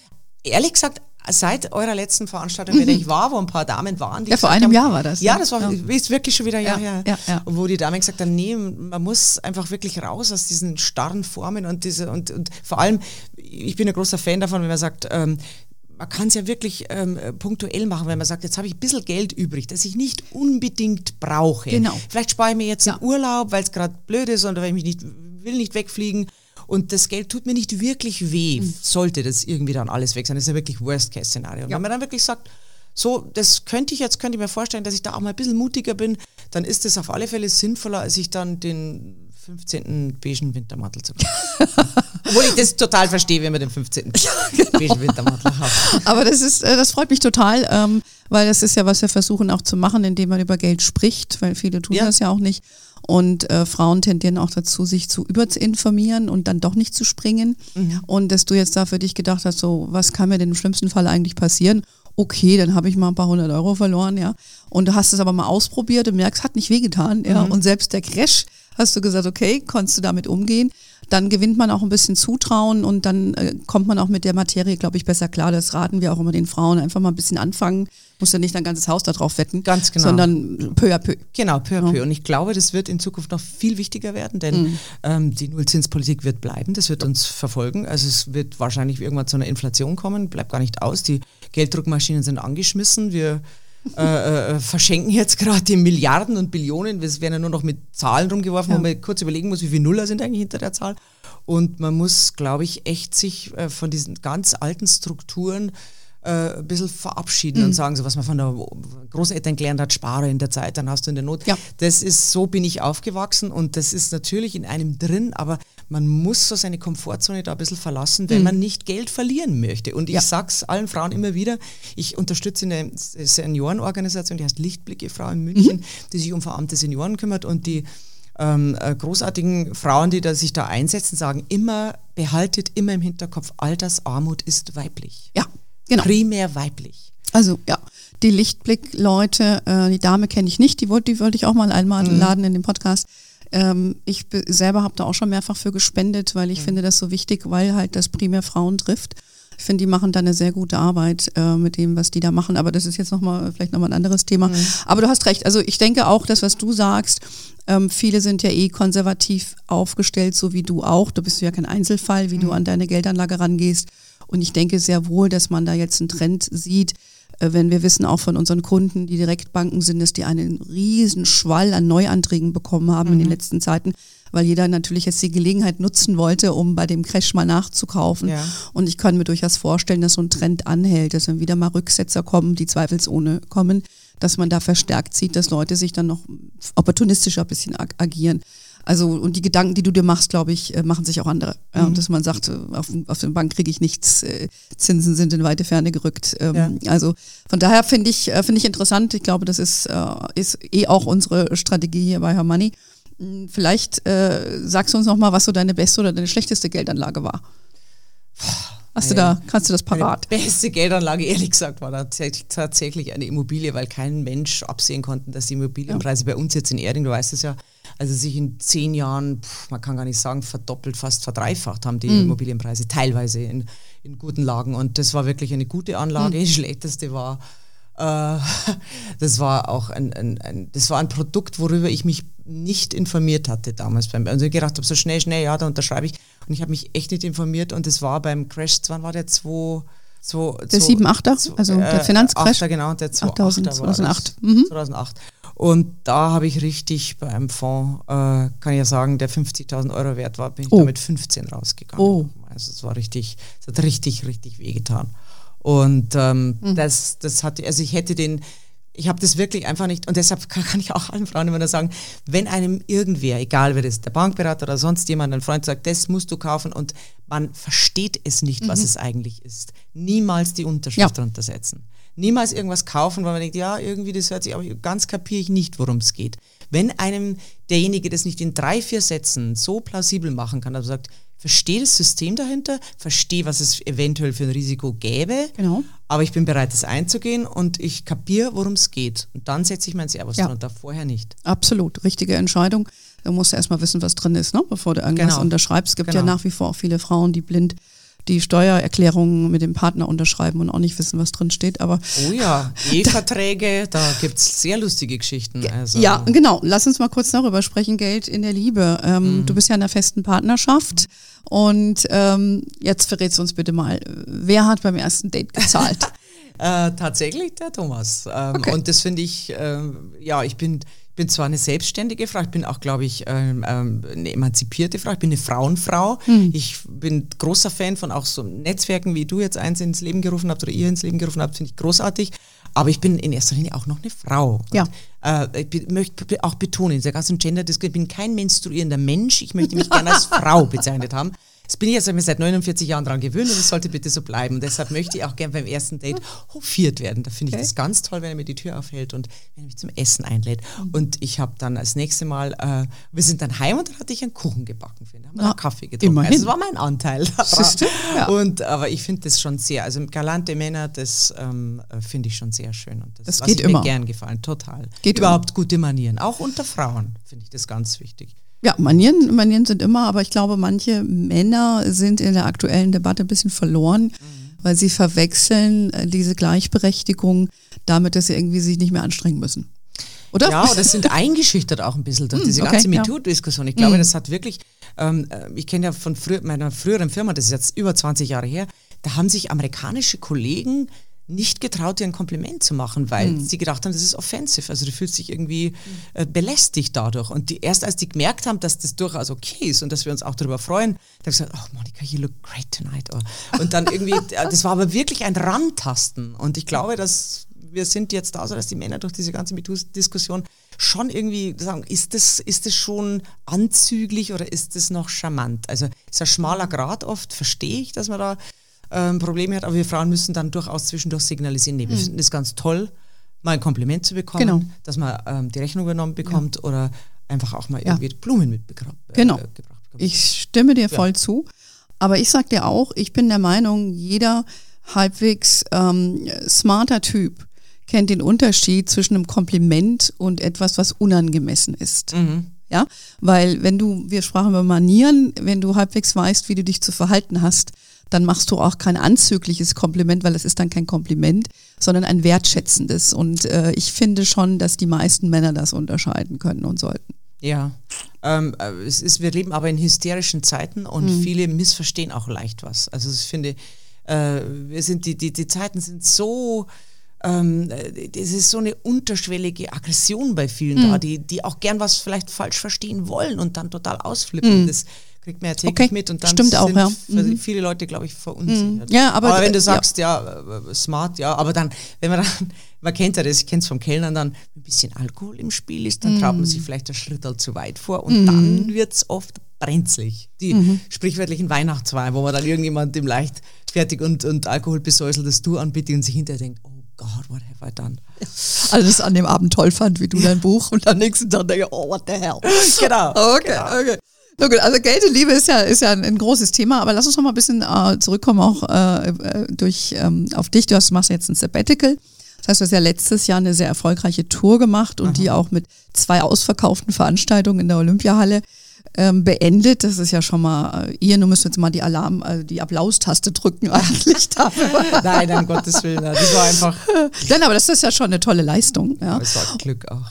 ehrlich gesagt, seit eurer letzten Veranstaltung, mhm. ich war, wo ein paar Damen waren. ja, vor einem haben, Jahr war das. Ja, das war ja. ist wirklich schon wieder ein Jahr her. Ja, ja. Wo die Damen gesagt haben, nee, man muss einfach wirklich raus aus diesen starren Formen und diese und, und vor allem, ich bin ein großer Fan davon, wenn man sagt, ähm, man kann es ja wirklich ähm, punktuell machen, wenn man sagt, jetzt habe ich ein bisschen Geld übrig, das ich nicht unbedingt brauche. Genau. Vielleicht spare ich mir jetzt ja. einen Urlaub, weil es gerade blöd ist oder weil ich mich nicht will nicht wegfliegen. Und das Geld tut mir nicht wirklich weh, mhm. sollte das irgendwie dann alles weg sein. Das ist ja wirklich Worst-Case-Szenario. Ja. Wenn man dann wirklich sagt, so, das könnte ich jetzt, könnte ich mir vorstellen, dass ich da auch mal ein bisschen mutiger bin, dann ist es auf alle Fälle sinnvoller, als ich dann den 15. beigen Wintermantel zu kaufen. [LAUGHS] Obwohl ich das total verstehe, wenn man den 15. Ja, genau. beigen Wintermantel hat. Aber das ist, äh, das freut mich total, ähm, weil das ist ja, was wir versuchen auch zu machen, indem man über Geld spricht, weil viele tun ja. das ja auch nicht. Und äh, Frauen tendieren auch dazu, sich zu überzuinformieren und dann doch nicht zu springen. Mhm. Und dass du jetzt da für dich gedacht hast, so, was kann mir denn im schlimmsten Fall eigentlich passieren? okay, dann habe ich mal ein paar hundert Euro verloren, ja. Und du hast es aber mal ausprobiert und merkst, hat nicht wehgetan, ja. Mhm. Und selbst der Crash hast du gesagt, okay, konntest du damit umgehen. dann gewinnt man auch ein bisschen Zutrauen und dann äh, kommt man auch mit der Materie, glaube ich, besser klar. Das raten wir auch immer den Frauen. Einfach mal ein bisschen anfangen. Muss ja nicht dein ganzes Haus darauf wetten. Ganz genau. Sondern peu à peu. Genau, peu à peu. Und ich glaube, das wird in Zukunft noch viel wichtiger werden, denn mhm. ähm, die Nullzinspolitik wird bleiben. Das wird uns verfolgen. Also es wird wahrscheinlich irgendwann zu einer Inflation kommen. Bleibt gar nicht aus. Die Gelddruckmaschinen sind angeschmissen. Wir äh, äh, verschenken jetzt gerade die Milliarden und Billionen. Es werden ja nur noch mit Zahlen rumgeworfen, ja. wo man kurz überlegen muss, wie viele Nuller sind eigentlich hinter der Zahl. Und man muss, glaube ich, echt sich äh, von diesen ganz alten Strukturen äh, ein bisschen verabschieden mhm. und sagen, so was man von der Großeltern gelernt hat, spare in der Zeit, dann hast du in der Not. Ja. Das ist, so bin ich aufgewachsen und das ist natürlich in einem drin, aber man muss so seine Komfortzone da ein bisschen verlassen, wenn mhm. man nicht Geld verlieren möchte. Und ich ja. sag's allen Frauen immer wieder, ich unterstütze eine Seniorenorganisation, die heißt Lichtblicke Frau in München, mhm. die sich um verarmte Senioren kümmert und die ähm, äh, großartigen Frauen, die da sich da einsetzen, sagen immer, behaltet immer im Hinterkopf, Altersarmut ist weiblich. Ja, genau. Primär weiblich. Also ja, die Lichtblick-Leute, äh, die Dame kenne ich nicht, die wollte die wollte ich auch mal einmal mhm. laden in den Podcast. Ähm, ich selber habe da auch schon mehrfach für gespendet, weil ich mhm. finde das so wichtig, weil halt das primär Frauen trifft. Ich finde, die machen da eine sehr gute Arbeit äh, mit dem, was die da machen. Aber das ist jetzt nochmal, vielleicht nochmal ein anderes Thema. Mhm. Aber du hast recht. Also ich denke auch, das, was du sagst, ähm, viele sind ja eh konservativ aufgestellt, so wie du auch. Du bist ja kein Einzelfall, wie mhm. du an deine Geldanlage rangehst. Und ich denke sehr wohl, dass man da jetzt einen Trend sieht, wenn wir wissen auch von unseren Kunden, die Direktbanken sind, dass die einen riesen Schwall an Neuanträgen bekommen haben mhm. in den mhm. letzten Zeiten, weil jeder natürlich jetzt die Gelegenheit nutzen wollte, um bei dem Crash mal nachzukaufen. Ja. Und ich kann mir durchaus vorstellen, dass so ein Trend anhält, dass wenn wieder mal Rücksetzer kommen, die zweifelsohne kommen, dass man da verstärkt sieht, dass Leute sich dann noch opportunistischer ein bisschen ag agieren. Also, und die Gedanken, die du dir machst, glaube ich, äh, machen sich auch andere. Ja, mhm. Dass man sagt, äh, auf, auf der Bank kriege ich nichts, äh, Zinsen sind in weite Ferne gerückt. Ähm, ja. Also von daher finde ich, finde ich interessant. Ich glaube, das ist, ist eh auch unsere Strategie hier bei Her Money. Hm, vielleicht äh, sagst du uns noch mal, was so deine beste oder deine schlechteste Geldanlage war. Hast du da, kannst du das parat? Die beste Geldanlage, [LAUGHS] ehrlich gesagt, war tatsächlich eine Immobilie, weil kein Mensch absehen konnte, dass die Immobilienpreise ja. bei uns jetzt in Erding, du weißt es ja, also sich in zehn Jahren, pff, man kann gar nicht sagen, verdoppelt, fast verdreifacht haben die mhm. Immobilienpreise, teilweise in, in guten Lagen. Und das war wirklich eine gute Anlage. Mhm. Die schlechteste war, äh, [LAUGHS] das war auch ein, ein, ein, das war ein Produkt, worüber ich mich nicht informiert hatte damals. Beim, also ich gedacht habe, so schnell, schnell, ja, da unterschreibe ich. Und ich habe mich echt nicht informiert und das war beim Crash, wann war der 2... Zwei, der 7-8er, also äh, der Finanzcrash. genau, der 2000, 2008. Mhm. 2008. Und da habe ich richtig beim Fonds, äh, kann ich ja sagen, der 50.000 Euro wert war, bin ich oh. damit 15 rausgegangen. Oh. Also es war richtig, es hat richtig, richtig wehgetan. Und ähm, mhm. das, das hatte, also ich hätte den, ich habe das wirklich einfach nicht, und deshalb kann, [LAUGHS] kann, ich auch allen Frauen immer nur sagen, wenn einem irgendwer, egal wer das ist, der Bankberater oder sonst jemand, ein Freund sagt, das musst du kaufen und man versteht es nicht, mhm. was es eigentlich ist, niemals die Unterschrift ja. drunter setzen niemals irgendwas kaufen, weil man denkt, ja, irgendwie das hört sich, aber ganz kapiere ich nicht, worum es geht. Wenn einem derjenige das nicht in drei, vier Sätzen so plausibel machen kann, also sagt, verstehe das System dahinter, verstehe, was es eventuell für ein Risiko gäbe, genau. aber ich bin bereit, das einzugehen und ich kapiere, worum es geht. Und dann setze ich mein Servus ja. drunter, vorher nicht. Absolut, richtige Entscheidung. Du musst erstmal wissen, was drin ist, ne? bevor du irgendwas genau. unterschreibst. Es gibt genau. ja nach wie vor auch viele Frauen, die blind die Steuererklärungen mit dem Partner unterschreiben und auch nicht wissen, was drin steht. Aber oh ja, [LAUGHS] E-Verträge, da gibt es sehr lustige Geschichten. Also. Ja, genau. Lass uns mal kurz darüber sprechen. Geld in der Liebe. Ähm, mhm. Du bist ja in einer festen Partnerschaft. Und ähm, jetzt verrätst du uns bitte mal, wer hat beim ersten Date gezahlt? [LAUGHS] äh, tatsächlich der Thomas. Ähm, okay. Und das finde ich, äh, ja, ich bin bin zwar eine selbstständige Frau, ich bin auch, glaube ich, ähm, ähm, eine emanzipierte Frau, ich bin eine Frauenfrau. Mhm. Ich bin großer Fan von auch so Netzwerken, wie du jetzt eins ins Leben gerufen habt oder ihr ins Leben gerufen habt, finde ich großartig. Aber ich bin in erster Linie auch noch eine Frau. Ja. Und, äh, ich möchte auch betonen, in der ganzen gender ich bin kein menstruierender Mensch, ich möchte mich gerne als Frau bezeichnet haben. Das bin ich jetzt seit 49 Jahren daran gewöhnt und es sollte bitte so bleiben. Und deshalb möchte ich auch gerne beim ersten Date hofiert werden. Da finde ich okay. das ganz toll, wenn er mir die Tür aufhält und wenn er mich zum Essen einlädt. Mhm. Und ich habe dann als nächste Mal, äh, wir sind dann heim und dann hatte ich einen Kuchen gebacken. Da haben wir Na, Kaffee getrunken. Immerhin. Also das war mein Anteil. [LAUGHS] Stimmt, ja. und, aber ich finde das schon sehr, also galante Männer, das ähm, finde ich schon sehr schön. Und das, das geht immer. mir gern gefallen, total. Geht Überhaupt immer. gute Manieren, auch unter Frauen finde ich das ganz wichtig. Ja, Manieren, Manieren sind immer, aber ich glaube, manche Männer sind in der aktuellen Debatte ein bisschen verloren, mhm. weil sie verwechseln äh, diese Gleichberechtigung damit, dass sie irgendwie sich nicht mehr anstrengen müssen. Oder? Ja, oder sind eingeschüchtert auch ein bisschen durch hm, diese ganze okay, MeToo-Diskussion. Ich glaube, mhm. das hat wirklich, ähm, äh, ich kenne ja von früher, meiner früheren Firma, das ist jetzt über 20 Jahre her, da haben sich amerikanische Kollegen nicht getraut, dir ein Kompliment zu machen, weil mhm. sie gedacht haben, das ist offensiv. Also du fühlst dich irgendwie äh, belästigt dadurch. Und die, erst als die gemerkt haben, dass das durchaus okay ist und dass wir uns auch darüber freuen, da haben sie gesagt, oh Monika, you look great tonight. Oh. Und dann irgendwie, [LAUGHS] äh, das war aber wirklich ein Rantasten. Und ich glaube, dass wir sind jetzt da, so dass die Männer durch diese ganze MeToo-Diskussion schon irgendwie sagen, ist das, ist das schon anzüglich oder ist das noch charmant? Also ist ein schmaler Grad oft, verstehe ich, dass man da ähm, Probleme hat, aber wir Frauen müssen dann durchaus zwischendurch signalisieren, nee, wir mhm. finden es ganz toll, mal ein Kompliment zu bekommen, genau. dass man ähm, die Rechnung übernommen bekommt ja. oder einfach auch mal irgendwie ja. Blumen mitgebracht äh, genau. Äh, bekommt. Ich stimme dir voll zu, aber ich sag dir auch, ich bin der Meinung, jeder halbwegs ähm, smarter Typ kennt den Unterschied zwischen einem Kompliment und etwas, was unangemessen ist. Mhm. Ja, weil wenn du, wir sprachen über Manieren, wenn du halbwegs weißt, wie du dich zu verhalten hast, dann machst du auch kein anzügliches Kompliment, weil es ist dann kein Kompliment, sondern ein wertschätzendes. Und äh, ich finde schon, dass die meisten Männer das unterscheiden können und sollten. Ja, ähm, äh, es ist, wir leben aber in hysterischen Zeiten und mhm. viele missverstehen auch leicht was. Also ich finde, äh, wir sind die, die, die Zeiten sind so ähm, es ist so eine unterschwellige Aggression bei vielen mhm. da, die, die auch gern was vielleicht falsch verstehen wollen und dann total ausflippen. Mhm. Das kriegt man ja täglich okay. mit und dann Stimmt auch, ja. mhm. viele Leute, glaube ich, verunsichert. Mhm. Ja, aber, aber wenn du sagst, ja. ja. Äh, smart, ja, aber dann, wenn man [LAUGHS] dann, man kennt ja das, ich kenne es vom Kellnern dann, ein bisschen Alkohol im Spiel ist, dann traut man mhm. sich vielleicht einen Schritt zu weit vor und mhm. dann wird es oft brenzlig. Die mhm. sprichwörtlichen Weihnachtswein, wo man dann irgendjemand dem leicht fertig und, und Alkohol besäuseltes Du anbietet und sich hinterher denkt, oh God, what have I done? [LAUGHS] Also das an dem Abend toll fand, wie du dein Buch und am nächsten Tag denke, oh, what the hell. [LAUGHS] Genau. Okay, genau. okay. Na gut, also Geld und Liebe ist ja, ist ja ein, ein großes Thema, aber lass uns noch mal ein bisschen äh, zurückkommen auch äh, äh durch, ähm, auf dich. Du hast, machst jetzt ein Sabbatical. Das heißt, du hast ja letztes Jahr eine sehr erfolgreiche Tour gemacht und Aha. die auch mit zwei ausverkauften Veranstaltungen in der Olympiahalle ähm, beendet. Das ist ja schon mal, äh, ihr, du müsst jetzt mal die Alarm, also die Applaustaste drücken [LAUGHS] eigentlich dafür. Nein, um Gottes Willen, das war einfach. [LAUGHS] Nein, aber das ist ja schon eine tolle Leistung. Ja. Es war Glück auch.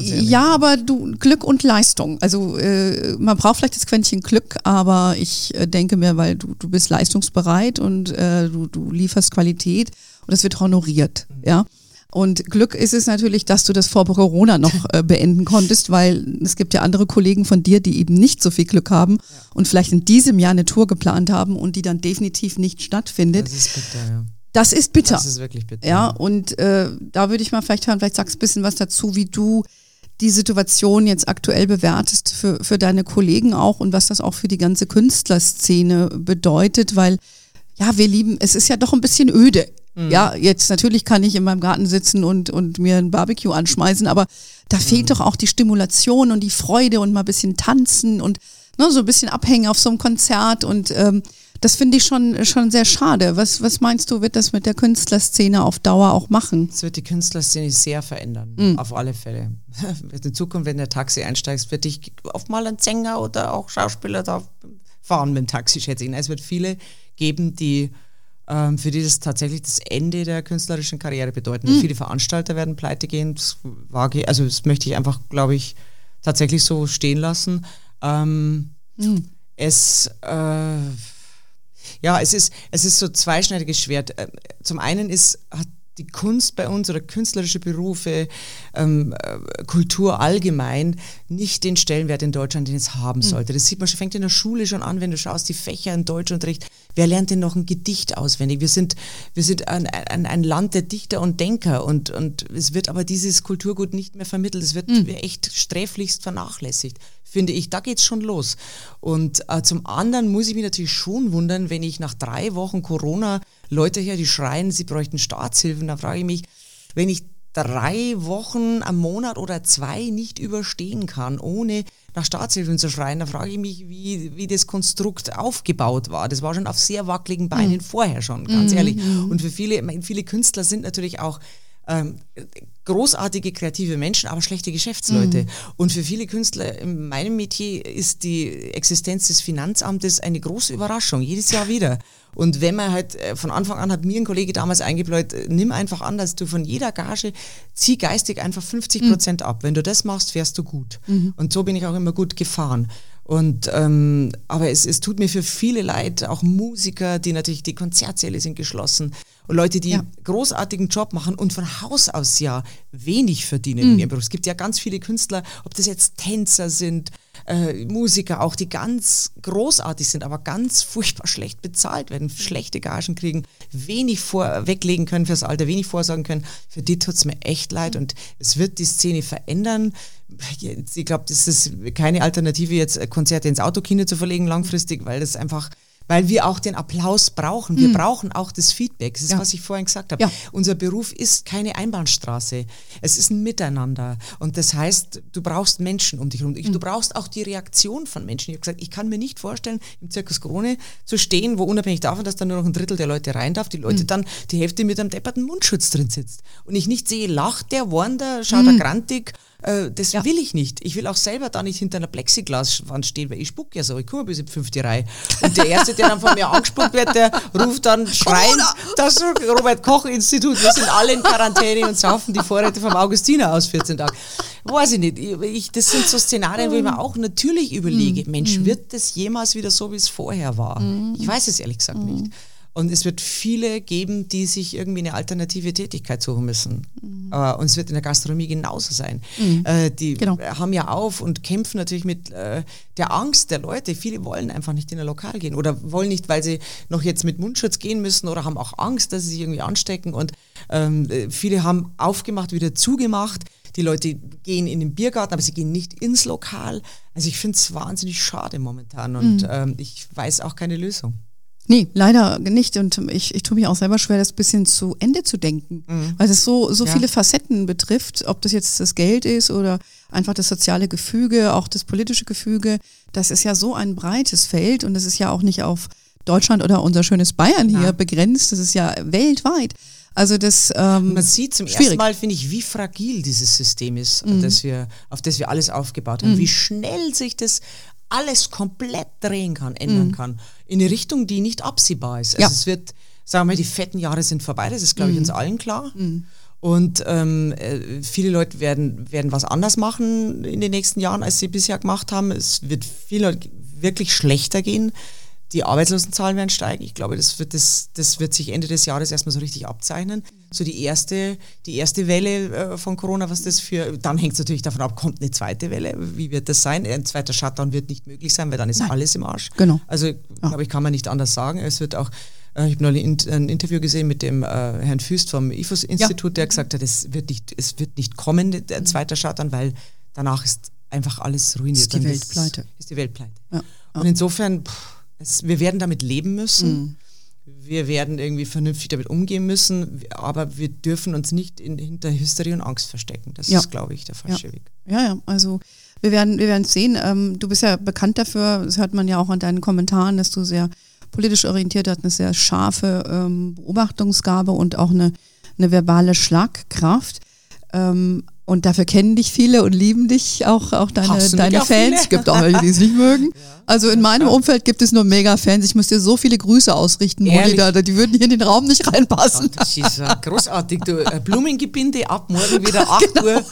Ja, aber du, Glück und Leistung. Also äh, man braucht vielleicht das Quäntchen Glück, aber ich äh, denke mir, weil du, du bist leistungsbereit und äh, du, du lieferst Qualität und es wird honoriert. Mhm. Ja. Und Glück ist es natürlich, dass du das vor Corona noch [LAUGHS] äh, beenden konntest, weil es gibt ja andere Kollegen von dir, die eben nicht so viel Glück haben und vielleicht in diesem Jahr eine Tour geplant haben und die dann definitiv nicht stattfindet. Das ist bitter, ja. Das ist bitter. Das ist wirklich bitter. Ja, und äh, da würde ich mal vielleicht hören, vielleicht sagst du ein bisschen was dazu, wie du die Situation jetzt aktuell bewertest für, für deine Kollegen auch und was das auch für die ganze Künstlerszene bedeutet, weil ja, wir lieben, es ist ja doch ein bisschen öde Mhm. Ja, jetzt natürlich kann ich in meinem Garten sitzen und, und mir ein Barbecue anschmeißen, aber da mhm. fehlt doch auch die Stimulation und die Freude und mal ein bisschen tanzen und ne, so ein bisschen abhängen auf so einem Konzert und ähm, das finde ich schon, schon sehr schade. Was, was meinst du, wird das mit der Künstlerszene auf Dauer auch machen? Es wird die Künstlerszene sehr verändern, mhm. auf alle Fälle. [LAUGHS] In Zukunft, wenn der Taxi einsteigst, wird dich oft mal ein Sänger oder auch Schauspieler da fahren mit dem Taxi, schätze ich. Es wird viele geben, die ähm, für die das tatsächlich das Ende der künstlerischen Karriere bedeuten. Mhm. Viele Veranstalter werden pleite gehen. Das wage, also das möchte ich einfach, glaube ich, tatsächlich so stehen lassen. Ähm, mhm. Es äh, ja, es ist, es ist so zweischneidiges Schwert. Äh, zum einen ist, hat die Kunst bei uns oder künstlerische Berufe, ähm, äh, Kultur allgemein nicht den Stellenwert in Deutschland, den es haben mhm. sollte. Das sieht man schon, fängt in der Schule schon an, wenn du schaust, die Fächer im Deutschunterricht. Wer lernt denn noch ein Gedicht auswendig? Wir sind, wir sind ein, ein, ein Land der Dichter und Denker und, und es wird aber dieses Kulturgut nicht mehr vermittelt. Es wird mhm. echt sträflichst vernachlässigt finde ich, da geht's schon los. Und äh, zum anderen muss ich mich natürlich schon wundern, wenn ich nach drei Wochen Corona Leute her, die schreien, sie bräuchten Staatshilfen, dann frage ich mich, wenn ich drei Wochen am Monat oder zwei nicht überstehen kann, ohne nach Staatshilfen zu schreien, dann frage ich mich, wie, wie das Konstrukt aufgebaut war. Das war schon auf sehr wackeligen Beinen mhm. vorher schon, ganz mhm. ehrlich. Und für viele, viele Künstler sind natürlich auch ähm, großartige kreative Menschen, aber schlechte Geschäftsleute. Mhm. Und für viele Künstler in meinem Metier ist die Existenz des Finanzamtes eine große Überraschung, jedes Jahr wieder. Und wenn man halt äh, von Anfang an hat mir ein Kollege damals eingebläut, äh, nimm einfach an, dass du von jeder Gage zieh geistig einfach 50 Prozent mhm. ab. Wenn du das machst, fährst du gut. Mhm. Und so bin ich auch immer gut gefahren. Und ähm, aber es, es tut mir für viele leid, auch Musiker, die natürlich die Konzertsäle sind geschlossen und Leute, die ja. großartigen Job machen und von Haus aus ja wenig verdienen mhm. in ihrem Beruf. Es gibt ja ganz viele Künstler, ob das jetzt Tänzer sind, äh, Musiker auch, die ganz großartig sind, aber ganz furchtbar schlecht bezahlt werden, schlechte Gagen kriegen, wenig vor, weglegen können fürs Alter, wenig vorsorgen können. Für die tut es mir echt leid und es wird die Szene verändern. Ich glaube, das ist keine Alternative, jetzt Konzerte ins Autokino zu verlegen langfristig, weil das einfach weil wir auch den Applaus brauchen. Wir mhm. brauchen auch das Feedback. Das ist, ja. was ich vorhin gesagt habe. Ja. Unser Beruf ist keine Einbahnstraße. Es ist ein Miteinander. Und das heißt, du brauchst Menschen um dich herum. Mhm. Du brauchst auch die Reaktion von Menschen. Ich habe gesagt, ich kann mir nicht vorstellen, im Zirkus Krone zu stehen, wo unabhängig davon, dass da nur noch ein Drittel der Leute rein darf, die Leute mhm. dann die Hälfte mit einem depperten Mundschutz drin sitzt. Und ich nicht sehe, lacht der, warnt der, schaut er mhm. grantig äh, das ja. will ich nicht. Ich will auch selber da nicht hinter einer Plexiglaswand stehen, weil ich spuck ja so. Ich komme bis in die fünfte Reihe. Und der Erste, der dann von mir angespuckt wird, der ruft dann schreien, das Robert-Koch-Institut, wir sind alle in Quarantäne und saufen die Vorräte vom Augustiner aus 14 Tagen. Weiß ich nicht. Ich, das sind so Szenarien, wo ich mir auch natürlich überlege, mhm. Mensch, mhm. wird das jemals wieder so, wie es vorher war? Mhm. Ich weiß es ehrlich gesagt nicht. Und es wird viele geben, die sich irgendwie eine alternative Tätigkeit suchen müssen. Mhm. Äh, und es wird in der Gastronomie genauso sein. Mhm. Äh, die genau. haben ja auf und kämpfen natürlich mit äh, der Angst der Leute. Viele wollen einfach nicht in ein Lokal gehen oder wollen nicht, weil sie noch jetzt mit Mundschutz gehen müssen oder haben auch Angst, dass sie sich irgendwie anstecken. Und ähm, viele haben aufgemacht, wieder zugemacht. Die Leute gehen in den Biergarten, aber sie gehen nicht ins Lokal. Also ich finde es wahnsinnig schade momentan und mhm. ähm, ich weiß auch keine Lösung. Nee, leider nicht. Und ich, ich tue mich auch selber schwer, das bisschen zu Ende zu denken, mhm. weil es so, so ja. viele Facetten betrifft, ob das jetzt das Geld ist oder einfach das soziale Gefüge, auch das politische Gefüge. Das ist ja so ein breites Feld und es ist ja auch nicht auf Deutschland oder unser schönes Bayern hier ja. begrenzt, das ist ja weltweit. Also das ähm, man sieht zum schwierig. ersten Mal, finde ich, wie fragil dieses System ist, mhm. das wir, auf das wir alles aufgebaut haben, mhm. wie schnell sich das alles komplett drehen kann, ändern mhm. kann, in eine Richtung, die nicht absehbar ist. Also ja. es wird, sagen wir mal, die fetten Jahre sind vorbei, das ist, glaube ich, mhm. uns allen klar. Mhm. Und ähm, äh, viele Leute werden, werden was anders machen in den nächsten Jahren, als sie bisher gemacht haben. Es wird vielen wirklich schlechter gehen die Arbeitslosenzahlen werden steigen. Ich glaube, das wird, das, das wird sich Ende des Jahres erstmal so richtig abzeichnen. So die erste, die erste Welle äh, von Corona, was das für, dann hängt es natürlich davon ab, kommt eine zweite Welle, wie wird das sein? Ein zweiter Shutdown wird nicht möglich sein, weil dann ist Nein. alles im Arsch. Genau. Also, glaube ich, kann man nicht anders sagen. Es wird auch, äh, ich habe neulich ein Interview gesehen mit dem äh, Herrn Füst vom IFUS-Institut, ja. der gesagt hat, es wird nicht, es wird nicht kommen, der mhm. zweite Shutdown, weil danach ist einfach alles ruiniert. Ist die Welt pleite. Ist die Welt pleite. Ja. Und insofern, pff, es, wir werden damit leben müssen. Mhm. Wir werden irgendwie vernünftig damit umgehen müssen, aber wir dürfen uns nicht in, hinter Hysterie und Angst verstecken. Das ja. ist, glaube ich, der falsche ja. Weg. Ja, ja, also wir werden, wir werden sehen. Ähm, du bist ja bekannt dafür, das hört man ja auch an deinen Kommentaren, dass du sehr politisch orientiert hast, eine sehr scharfe ähm, Beobachtungsgabe und auch eine, eine verbale Schlagkraft. Ähm, und dafür kennen dich viele und lieben dich auch, auch deine, deine Fans. Es gibt auch welche, die es nicht mögen. [LAUGHS] Also in meinem Umfeld gibt es nur Mega-Fans. Ich muss dir so viele Grüße ausrichten, Moni, da, die würden hier in den Raum nicht reinpassen. Oh, das ist großartig. Du, uh, Blumengebinde ab morgen [LAUGHS] wieder 8 genau. Uhr.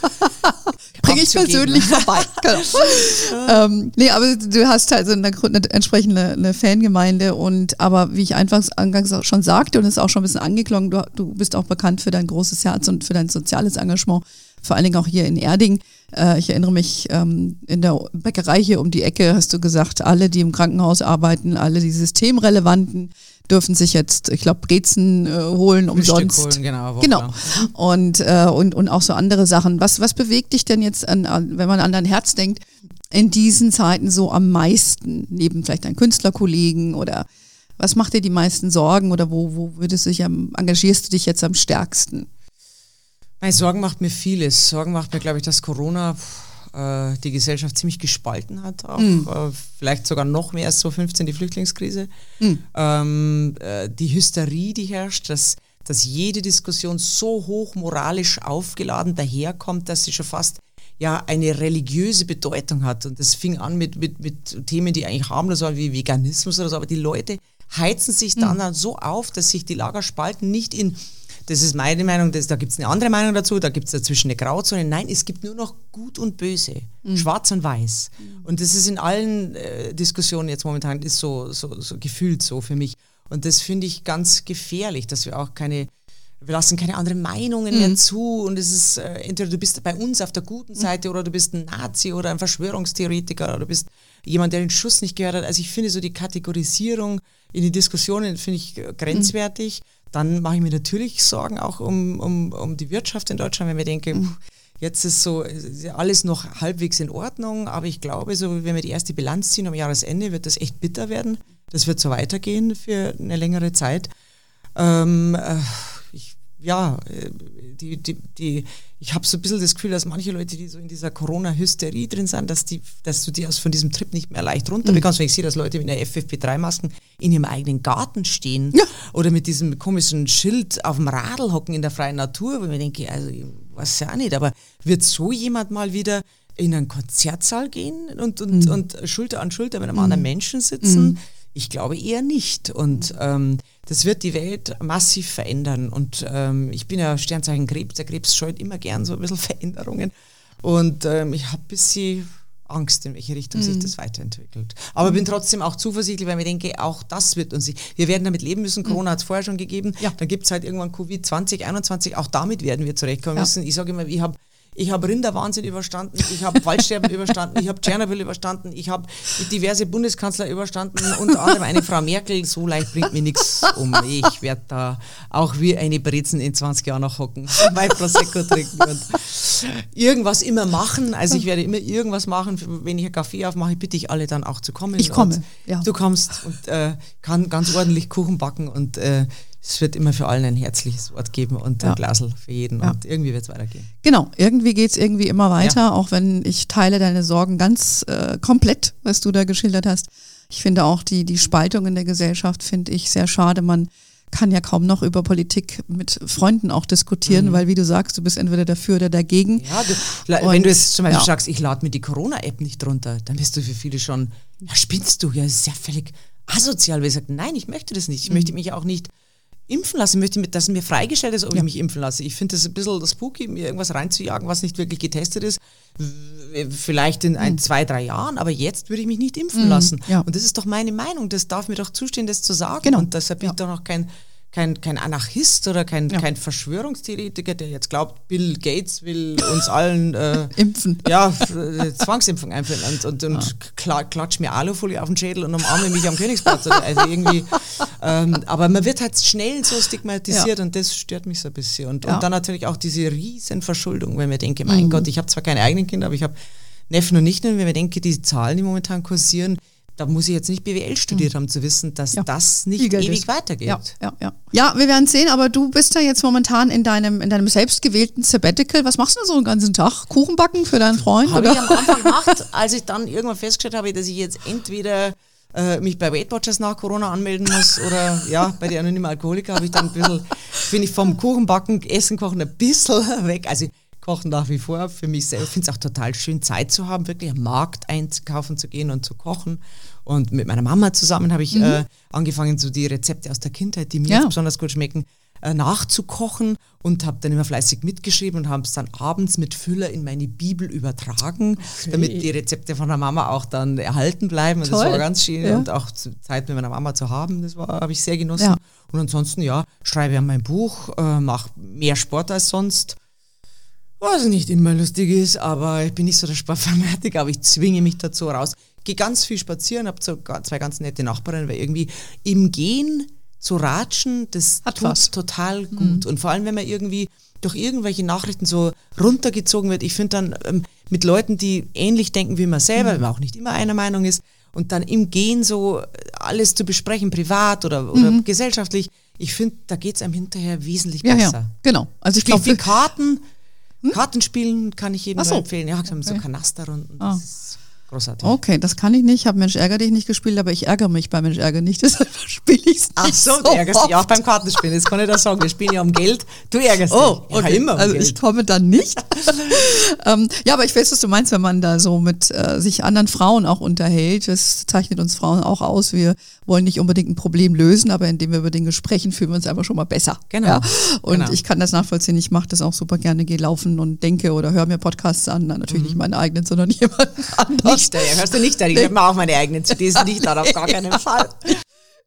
Bringe ich persönlich vorbei. [LAUGHS] Genau. ähm, nee, aber du hast halt so eine, eine entsprechende eine Fangemeinde und aber wie ich anfangs, anfangs schon sagte und es ist auch schon ein bisschen angeklungen, du, du bist auch bekannt für dein großes Herz und für dein soziales Engagement vor allen Dingen auch hier in Erding. Äh, ich erinnere mich, ähm, in der Bäckerei hier um die Ecke hast du gesagt, alle, die im Krankenhaus arbeiten, alle die systemrelevanten, dürfen sich jetzt, ich glaube, Brezen äh, holen umsonst. Holen, genau. Genau. Und, äh, und, und auch so andere Sachen. Was, was bewegt dich denn jetzt, an, an, wenn man an dein Herz denkt, in diesen Zeiten so am meisten, neben vielleicht deinen Künstlerkollegen oder was macht dir die meisten Sorgen oder wo, wo würdest du dich am, engagierst du dich jetzt am stärksten? Meine Sorgen macht mir vieles. Sorgen macht mir, glaube ich, dass Corona äh, die Gesellschaft ziemlich gespalten hat. Auch, mm. äh, vielleicht sogar noch mehr als 2015 die Flüchtlingskrise. Mm. Ähm, äh, die Hysterie, die herrscht, dass dass jede Diskussion so hoch moralisch aufgeladen daherkommt, dass sie schon fast ja eine religiöse Bedeutung hat. Und das fing an mit, mit, mit Themen, die eigentlich harmlos waren, wie Veganismus oder so, aber die Leute heizen sich dann, dann so auf, dass sich die Lager spalten, nicht in das ist meine Meinung, das, da gibt es eine andere Meinung dazu, da gibt es dazwischen eine Grauzone. Nein, es gibt nur noch Gut und Böse, mhm. Schwarz und Weiß. Mhm. Und das ist in allen äh, Diskussionen jetzt momentan ist so, so, so gefühlt so für mich. Und das finde ich ganz gefährlich, dass wir auch keine wir lassen keine anderen Meinungen mhm. mehr zu und es ist äh, entweder du bist bei uns auf der guten mhm. Seite oder du bist ein Nazi oder ein Verschwörungstheoretiker oder du bist jemand, der den Schuss nicht gehört hat. Also ich finde so die Kategorisierung in den Diskussionen finde ich äh, grenzwertig. Mhm. Dann mache ich mir natürlich Sorgen auch um, um, um die Wirtschaft in Deutschland, wenn wir denken, mhm. jetzt ist so ist alles noch halbwegs in Ordnung, aber ich glaube, so wenn wir die erste Bilanz ziehen am Jahresende, wird das echt bitter werden. Das wird so weitergehen für eine längere Zeit. Ähm, äh, ja, äh, die, die, die, ich habe so ein bisschen das Gefühl, dass manche Leute, die so in dieser Corona-Hysterie drin sind, dass, die, dass du die aus von diesem Trip nicht mehr leicht runterbekommst. Mhm. Wenn ich sehe, dass Leute mit einer FFP3-Masken in ihrem eigenen Garten stehen ja. oder mit diesem komischen Schild auf dem Radl hocken in der freien Natur, wo ich mir denke, also ich weiß ja nicht, aber wird so jemand mal wieder in einen Konzertsaal gehen und, und, mhm. und Schulter an Schulter mit einem mhm. anderen Menschen sitzen? Mhm. Ich glaube eher nicht. Und ähm, das wird die Welt massiv verändern. Und ähm, ich bin ja Sternzeichen Krebs. Der Krebs scheut immer gern so ein bisschen [LAUGHS] Veränderungen. Und ähm, ich habe ein bisschen Angst, in welche Richtung mhm. sich das weiterentwickelt. Aber mhm. bin trotzdem auch zuversichtlich, weil ich denke, auch das wird uns, wir werden damit leben müssen. Mhm. Corona hat es vorher schon gegeben. Ja. Dann gibt es halt irgendwann Covid 2021. Auch damit werden wir zurechtkommen ja. müssen. Ich sage immer, ich habe ich habe Rinderwahnsinn überstanden, ich habe Waldsterben [LAUGHS] überstanden, ich habe Tschernobyl überstanden, ich habe diverse Bundeskanzler überstanden, unter anderem eine Frau Merkel. So leicht bringt mir nichts um. Ich werde da auch wie eine Brezen in 20 Jahren noch hocken, [LAUGHS] mein Prosecco trinken und irgendwas immer machen. Also ich werde immer irgendwas machen. Wenn ich einen Kaffee aufmache, bitte ich alle dann auch zu kommen. Ich komme, ja. Du kommst und äh, kann ganz ordentlich Kuchen backen und äh, es wird immer für allen ein herzliches Wort geben und ein ja. Glasl für jeden ja. und irgendwie wird es weitergehen. Genau, irgendwie geht es irgendwie immer weiter, ja. auch wenn ich teile deine Sorgen ganz äh, komplett, was du da geschildert hast. Ich finde auch die, die Spaltung in der Gesellschaft finde ich sehr schade. Man kann ja kaum noch über Politik mit Freunden auch diskutieren, mhm. weil wie du sagst, du bist entweder dafür oder dagegen. Ja, du, und, wenn du jetzt zum Beispiel sagst, ich lade mir die Corona-App nicht runter, dann bist du für viele schon, ja spinnst du, ja, ist ja völlig asozial, weil ich sage, nein, ich möchte das nicht. Ich mhm. möchte mich auch nicht impfen lassen möchte, dass mir freigestellt ist, ob ja. ich mich impfen lasse. Ich finde das ein bisschen spooky, mir irgendwas reinzujagen, was nicht wirklich getestet ist. Vielleicht in ein, mhm. zwei, drei Jahren, aber jetzt würde ich mich nicht impfen mhm. lassen. Ja. Und das ist doch meine Meinung. Das darf mir doch zustehen, das zu sagen. Genau. Und deshalb bin ja. ich doch noch kein kein, kein Anarchist oder kein, ja. kein Verschwörungstheoretiker, der jetzt glaubt, Bill Gates will uns allen äh, [LAUGHS] impfen. Ja, äh, Zwangsimpfung einführen und, und, und ja. klatscht mir Alufolie auf den Schädel und umarme mich am Königsplatz. Also irgendwie, ähm, aber man wird halt schnell so stigmatisiert ja. und das stört mich so ein bisschen. Und, und dann natürlich auch diese riesen Verschuldung, wenn wir denken, mein mhm. Gott, ich habe zwar keine eigenen Kinder, aber ich habe Neffen und Nichten, wenn wir denken, die Zahlen, die momentan kursieren, da muss ich jetzt nicht BWL studiert hm. haben, zu wissen, dass ja. das nicht ewig ist. weitergeht. Ja, ja, ja. ja, wir werden sehen, aber du bist ja jetzt momentan in deinem, in deinem selbstgewählten Sabbatical. Was machst du so einen ganzen Tag? Kuchen backen für deinen Freund? Habe ich am Anfang [LAUGHS] gemacht, als ich dann irgendwann festgestellt habe, dass ich jetzt entweder äh, mich bei Weight Watchers nach Corona anmelden muss oder ja, bei den anonymen Alkoholiker habe ich dann ein bisschen, bin ich vom Kuchenbacken, Essen kochen ein bisschen weg. Also kochen nach wie vor für mich selbst. Ich finde es auch total schön, Zeit zu haben, wirklich am Markt einkaufen zu gehen und zu kochen. Und mit meiner Mama zusammen habe ich mhm. äh, angefangen, so die Rezepte aus der Kindheit, die mir ja. besonders gut schmecken, äh, nachzukochen und habe dann immer fleißig mitgeschrieben und habe es dann abends mit Füller in meine Bibel übertragen, okay. damit die Rezepte von der Mama auch dann erhalten bleiben. Und das war ganz schön ja. und auch Zeit mit meiner Mama zu haben, das habe ich sehr genossen. Ja. Und ansonsten, ja, schreibe ja mein Buch, äh, mache mehr Sport als sonst was nicht immer lustig ist, aber ich bin nicht so der Sportfanatiker, aber ich zwinge mich dazu raus. Gehe ganz viel spazieren, habe so zwei ganz nette Nachbarinnen, weil irgendwie im Gehen zu ratschen, das Hat tut was. total mhm. gut. Mhm. Und vor allem, wenn man irgendwie durch irgendwelche Nachrichten so runtergezogen wird, ich finde dann ähm, mit Leuten, die ähnlich denken wie man selber, mhm. wenn man auch nicht immer einer Meinung ist, und dann im Gehen so alles zu besprechen, privat oder, oder mhm. gesellschaftlich, ich finde, da geht es einem hinterher wesentlich besser. Ja, genau. Also ich glaube, Karten hm? Kartenspielen kann ich jedem so. empfehlen. Ja, haben so Kanasterrunden. Ah. großartig. Okay, das kann ich nicht. Ich habe Mensch ärger dich nicht gespielt, aber ich ärgere mich bei Mensch ärger nicht. [LAUGHS] Deshalb spiele ich es nicht. Ach so, so du ärgerst dich oft. auch beim Kartenspielen. Das kann ich da sagen. Wir spielen ja um Geld. Du ärgerst Oh, dich. okay. Ja, immer um also Geld. ich komme dann nicht. [LAUGHS] ähm, ja, aber ich weiß, was du meinst, wenn man da so mit äh, sich anderen Frauen auch unterhält. Das zeichnet uns Frauen auch aus. Wir wollen nicht unbedingt ein Problem lösen, aber indem wir über Dinge sprechen, fühlen wir uns einfach schon mal besser. Genau. Ja? Und Genau. ich kann das nachvollziehen. Ich mache das auch super gerne. Gehe laufen und denke oder höre mir Podcasts an. Na, Natürlich nicht meine eigenen, sondern [LAUGHS] jemand anderes. Mhm. Nicht, da hörst du nicht da. Ich habe mir auch meine eigenen CDs nicht da, auf gar keinen [LAUGHS] Fall.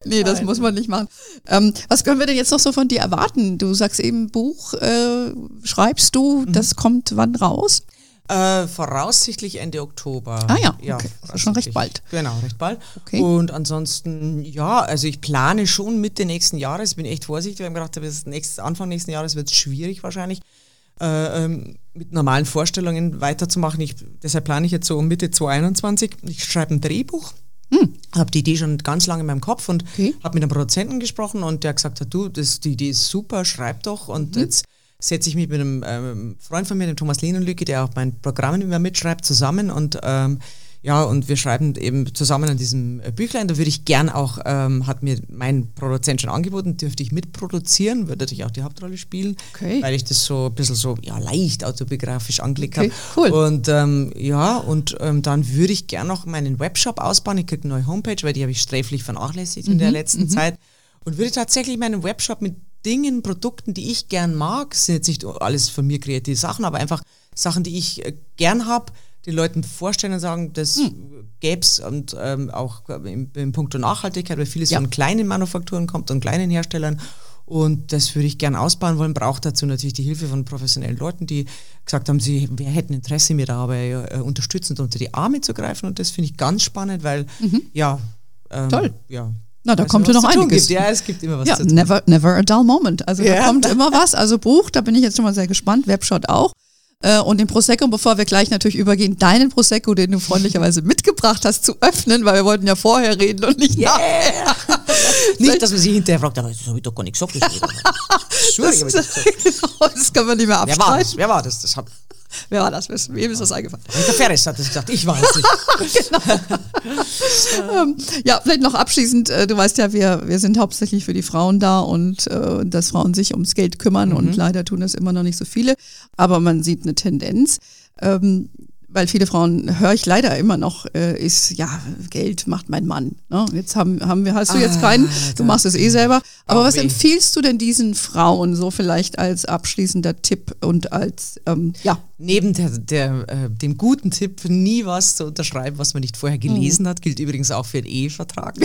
Nee, das muss man nicht machen. Ähm, was können wir denn jetzt noch so von dir erwarten? Du sagst eben Buch, äh, schreibst du, Mhm. das kommt wann raus? Äh, voraussichtlich Ende Oktober. Ah ja, okay. Also schon recht bald. Genau, recht bald. Okay. Und ansonsten, ja, also ich plane schon Mitte nächsten Jahres, bin echt vorsichtig, weil ich mir gedacht habe, bis nächstes, Anfang nächsten Jahres wird es schwierig wahrscheinlich, äh, ähm, mit normalen Vorstellungen weiterzumachen. Ich, deshalb plane ich jetzt so Mitte 2021. Ich schreibe ein Drehbuch. Habe die Idee schon ganz lange in meinem Kopf und Hm. Okay. habe mit einem Produzenten gesprochen und der hat gesagt hat, du, das, die Idee ist super, schreib doch. Und Mhm. jetzt setze ich mich mit einem ähm, Freund von mir, dem Thomas Lehnenlücke, der auch mein Programm immer mitschreibt, zusammen und ähm, ja, und wir schreiben eben zusammen an diesem äh, Büchlein. Da würde ich gern auch, ähm, hat mir mein Produzent schon angeboten, dürfte ich mitproduzieren, würde natürlich auch die Hauptrolle spielen, Okay. weil ich das so ein bisschen so ja, leicht autobiografisch angelegt Okay, habe. cool. Und ähm, ja, und ähm, dann würde ich gern noch meinen Webshop ausbauen. Ich kriege eine neue Homepage, weil die habe ich sträflich vernachlässigt in Mhm, der letzten Zeit. Und würde tatsächlich meinen Webshop mit Dingen, Produkten, die ich gern mag, sind jetzt nicht alles von mir kreative Sachen, aber einfach Sachen, die ich äh, gern habe, den Leuten vorstellen und sagen, das Hm. gäb's und ähm, auch im, im Punkto Nachhaltigkeit, weil vieles Ja. von kleinen Manufakturen kommt und kleinen Herstellern. Und das würde ich gern ausbauen wollen, braucht dazu natürlich die Hilfe von professionellen Leuten, die gesagt haben, sie wir hätten Interesse, mir dabei äh, unterstützend unter die Arme zu greifen. Und das finde ich ganz spannend, weil, ja. Ähm, Mhm. Toll. Ja. Na, da Also, kommt ja noch einiges. Ja, es gibt immer was Ja, zu tun. never, never a dull moment. Also da Ja. kommt immer [LAUGHS] was. Also Buch, da bin ich jetzt schon mal sehr gespannt. Webshot auch. Äh, Und den Prosecco, bevor wir gleich natürlich übergehen, deinen Prosecco, den du freundlicherweise [LAUGHS] mitgebracht hast, zu öffnen, weil wir wollten ja vorher reden und nicht nachher. [LAUGHS] Nicht, dass man sich hinterher fragt, aber das habe ich doch gar nicht gesagt. Das hab Das, genau, das können wir nicht mehr Wer war das? abstreiten. Wer war das? Das hat Wer war das? Wem ist das eingefallen? der Ferris hat das gesagt. Ich es nicht. [LAUGHS] Ähm, ja, vielleicht noch abschließend, äh, du weißt ja, wir, wir sind hauptsächlich für die Frauen da und äh, dass Frauen sich ums Geld kümmern und leider tun das immer noch nicht so viele, aber man sieht eine Tendenz. Ähm, weil viele Frauen höre ich leider immer noch, äh, ist, ja, Geld macht mein Mann. Ne? Jetzt haben, haben wir, hast du jetzt Ah, keinen, du machst es eh selber. Aber was weh. empfiehlst du denn diesen Frauen so vielleicht als abschließender Tipp und als, ähm, ja, Neben der, der, äh, dem guten Tipp, nie was zu unterschreiben, was man nicht vorher gelesen hat, gilt übrigens auch für den Ehevertrag.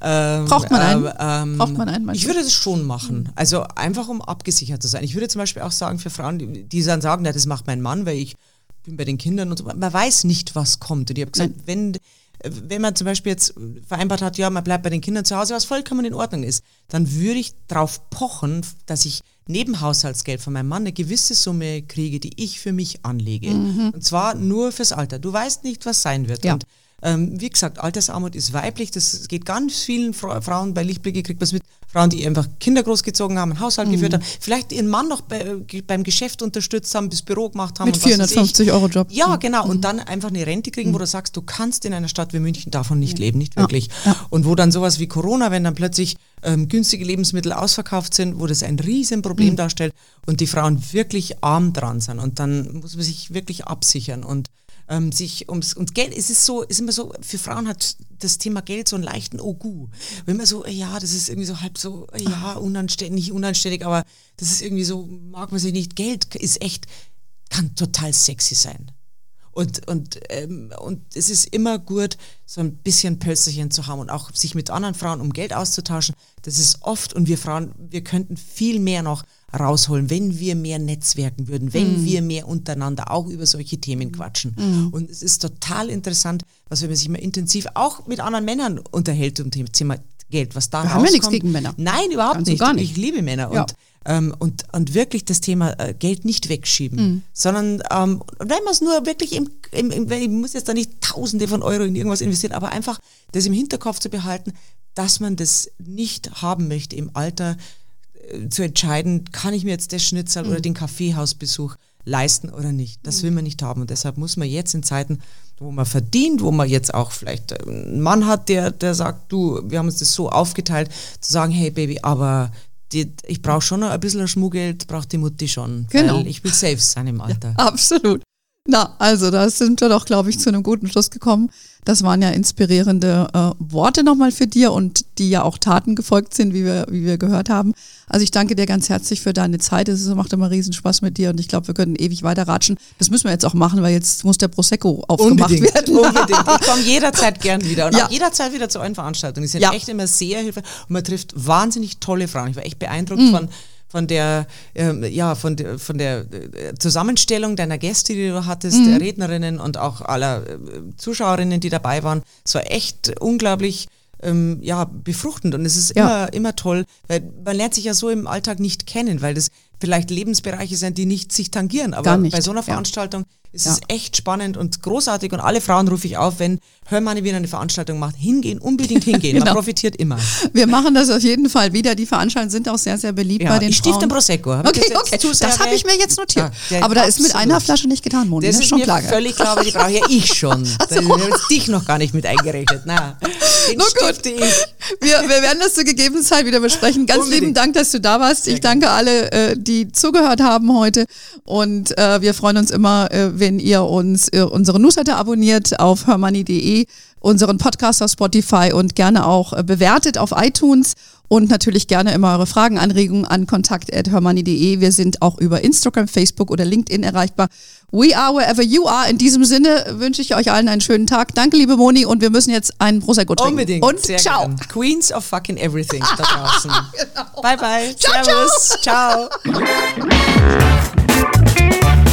Ähm, Mhm. Braucht man einen? ähm, Braucht man einen, Ich würde das schon machen. Also einfach, um abgesichert zu sein. Ich würde zum Beispiel auch sagen, für Frauen, die, die dann sagen, na, das macht mein Mann, weil ich bin bei den Kindern und so. Man weiß nicht, was kommt. Und ich habe gesagt, wenn, wenn man zum Beispiel jetzt vereinbart hat, ja, man bleibt bei den Kindern zu Hause, was vollkommen in Ordnung ist, dann würde ich darauf pochen, dass ich neben Haushaltsgeld von meinem Mann eine gewisse Summe kriege, die ich für mich anlege. Und zwar nur fürs Alter. Du weißt nicht, was sein wird. Ja. Und ähm, wie gesagt, Altersarmut ist weiblich. Das geht ganz vielen Fra Frauen bei Lichtblicke, kriegt man es mit. Frauen, die einfach Kinder großgezogen haben, einen Haushalt Mhm. geführt haben, vielleicht ihren Mann noch bei, äh, beim Geschäft unterstützt haben, bis Büro gemacht haben. Mit und was weiß ich. 450 Euro Job. Mhm. Ja, genau. Und dann einfach eine Rente kriegen, wo du sagst, du kannst in einer Stadt wie München davon nicht leben, nicht wirklich. Ja. Und wo dann sowas wie Corona, wenn dann plötzlich ähm, günstige Lebensmittel ausverkauft sind, wo das ein Riesenproblem Mhm. darstellt und die Frauen wirklich arm dran sind. Und dann muss man sich wirklich absichern und ähm, sich ums und Geld, es ist so, ist immer so, für Frauen hat das Thema Geld so einen leichten Ogu. Wenn man so, äh, ja, das ist irgendwie so halb so, äh, ja, unanständig, nicht unanständig, aber das ist irgendwie so, mag man sich nicht. Geld ist echt, kann total sexy sein. Und, und, ähm, und es ist immer gut, so ein bisschen Pölsterchen zu haben und auch sich mit anderen Frauen um Geld auszutauschen. Das ist oft, und wir Frauen, wir könnten viel mehr noch rausholen, wenn wir mehr netzwerken würden, wenn wir mehr untereinander auch über solche Themen quatschen. Und es ist total interessant, was wenn man sich mal intensiv auch mit anderen Männern unterhält um das Thema Geld, was da Wir haben ja nichts rauskommt. gegen Männer. Nein, überhaupt Ganz nicht. gar nicht. Ich liebe Männer. Ja. Und ähm, und, und wirklich das Thema äh, Geld nicht wegschieben, Mhm. sondern ähm, wenn man es nur wirklich im, im, im, ich muss jetzt da nicht Tausende von Euro in irgendwas investieren, aber einfach das im Hinterkopf zu behalten, dass man das nicht haben möchte im Alter, zu entscheiden, kann ich mir jetzt das Schnitzel mhm. oder den Kaffeehausbesuch leisten oder nicht. Das will man nicht haben. Und deshalb muss man jetzt in Zeiten, wo man verdient, wo man jetzt auch vielleicht einen Mann hat, der, der sagt, du, wir haben uns das so aufgeteilt, zu sagen, hey Baby, aber die, ich brauche schon noch ein bisschen Schmuggeld, braucht die Mutti schon. Genau. ich will safe sein im Alter. Ja, absolut. Na, also da sind wir doch, glaube ich, zu einem guten Schluss gekommen. Das waren ja inspirierende äh, Worte nochmal für dir und die ja auch Taten gefolgt sind, wie wir, wie wir gehört haben. Also ich danke dir ganz herzlich für deine Zeit. Es macht immer riesen Spaß mit dir und ich glaube, wir können ewig weiter ratschen. Das müssen wir jetzt auch machen, weil jetzt muss der Prosecco aufgemacht unbedingt, werden. [LAUGHS] Unbedingt. Ich komme jederzeit gern [LAUGHS] wieder und ja. auch jederzeit wieder zu euren Veranstaltungen. Die sind ja. echt immer sehr hilfreich und man trifft wahnsinnig tolle Frauen. Ich war echt beeindruckt mhm. von von der, äh, ja, von, de, von der Zusammenstellung deiner Gäste, die du hattest, mhm. der Rednerinnen und auch aller äh, Zuschauerinnen, die dabei waren. Es war echt unglaublich ähm, ja, befruchtend und es ist ja. immer, immer toll, weil man lernt sich ja so im Alltag nicht kennen, weil das vielleicht Lebensbereiche sind, die nicht sich tangieren. Aber bei so einer Veranstaltung ja es ja. ist echt spannend und großartig und alle Frauen rufe ich auf, wenn Hörmanni wieder eine Veranstaltung macht, hingehen, unbedingt hingehen. genau. Man profitiert immer. Wir machen das auf jeden Fall wieder. Die Veranstaltungen sind auch sehr, sehr beliebt ja, bei den ich Frauen. Ich Prosecco. Hab okay, okay. Das habe ich mir jetzt notiert. Ja, aber da ist mit einer Flasche nicht getan, Moni. Das, das ist schon klar. völlig klar, die brauche ja [LAUGHS] ich schon. so. Da habe dich noch gar nicht mit eingerechnet. Na, den no gut. ich. Wir, wir werden das zur gegebenen Zeit wieder besprechen. Ganz Unbedingt. lieben Dank, dass du da warst. Ich danke alle, äh, die zugehört haben heute. Und äh, wir freuen uns immer, äh, wenn ihr uns äh, unsere Newsletter abonniert auf hermoney.de, unseren Podcast auf Spotify und gerne auch äh, bewertet auf iTunes und natürlich gerne immer eure Fragen, Anregungen an kontakt.hermoney.de. Wir sind auch über Instagram, Facebook oder LinkedIn erreichbar. We are wherever you are. In diesem Sinne wünsche ich euch allen einen schönen Tag. Danke, liebe Moni, und wir müssen jetzt einen Prosecco trinken. Unbedingt. Und Sehr ciao. Gern. Queens of fucking everything da [LAUGHS] draußen. genau. Bye, bye. Ciao, Servus. ciao. ciao.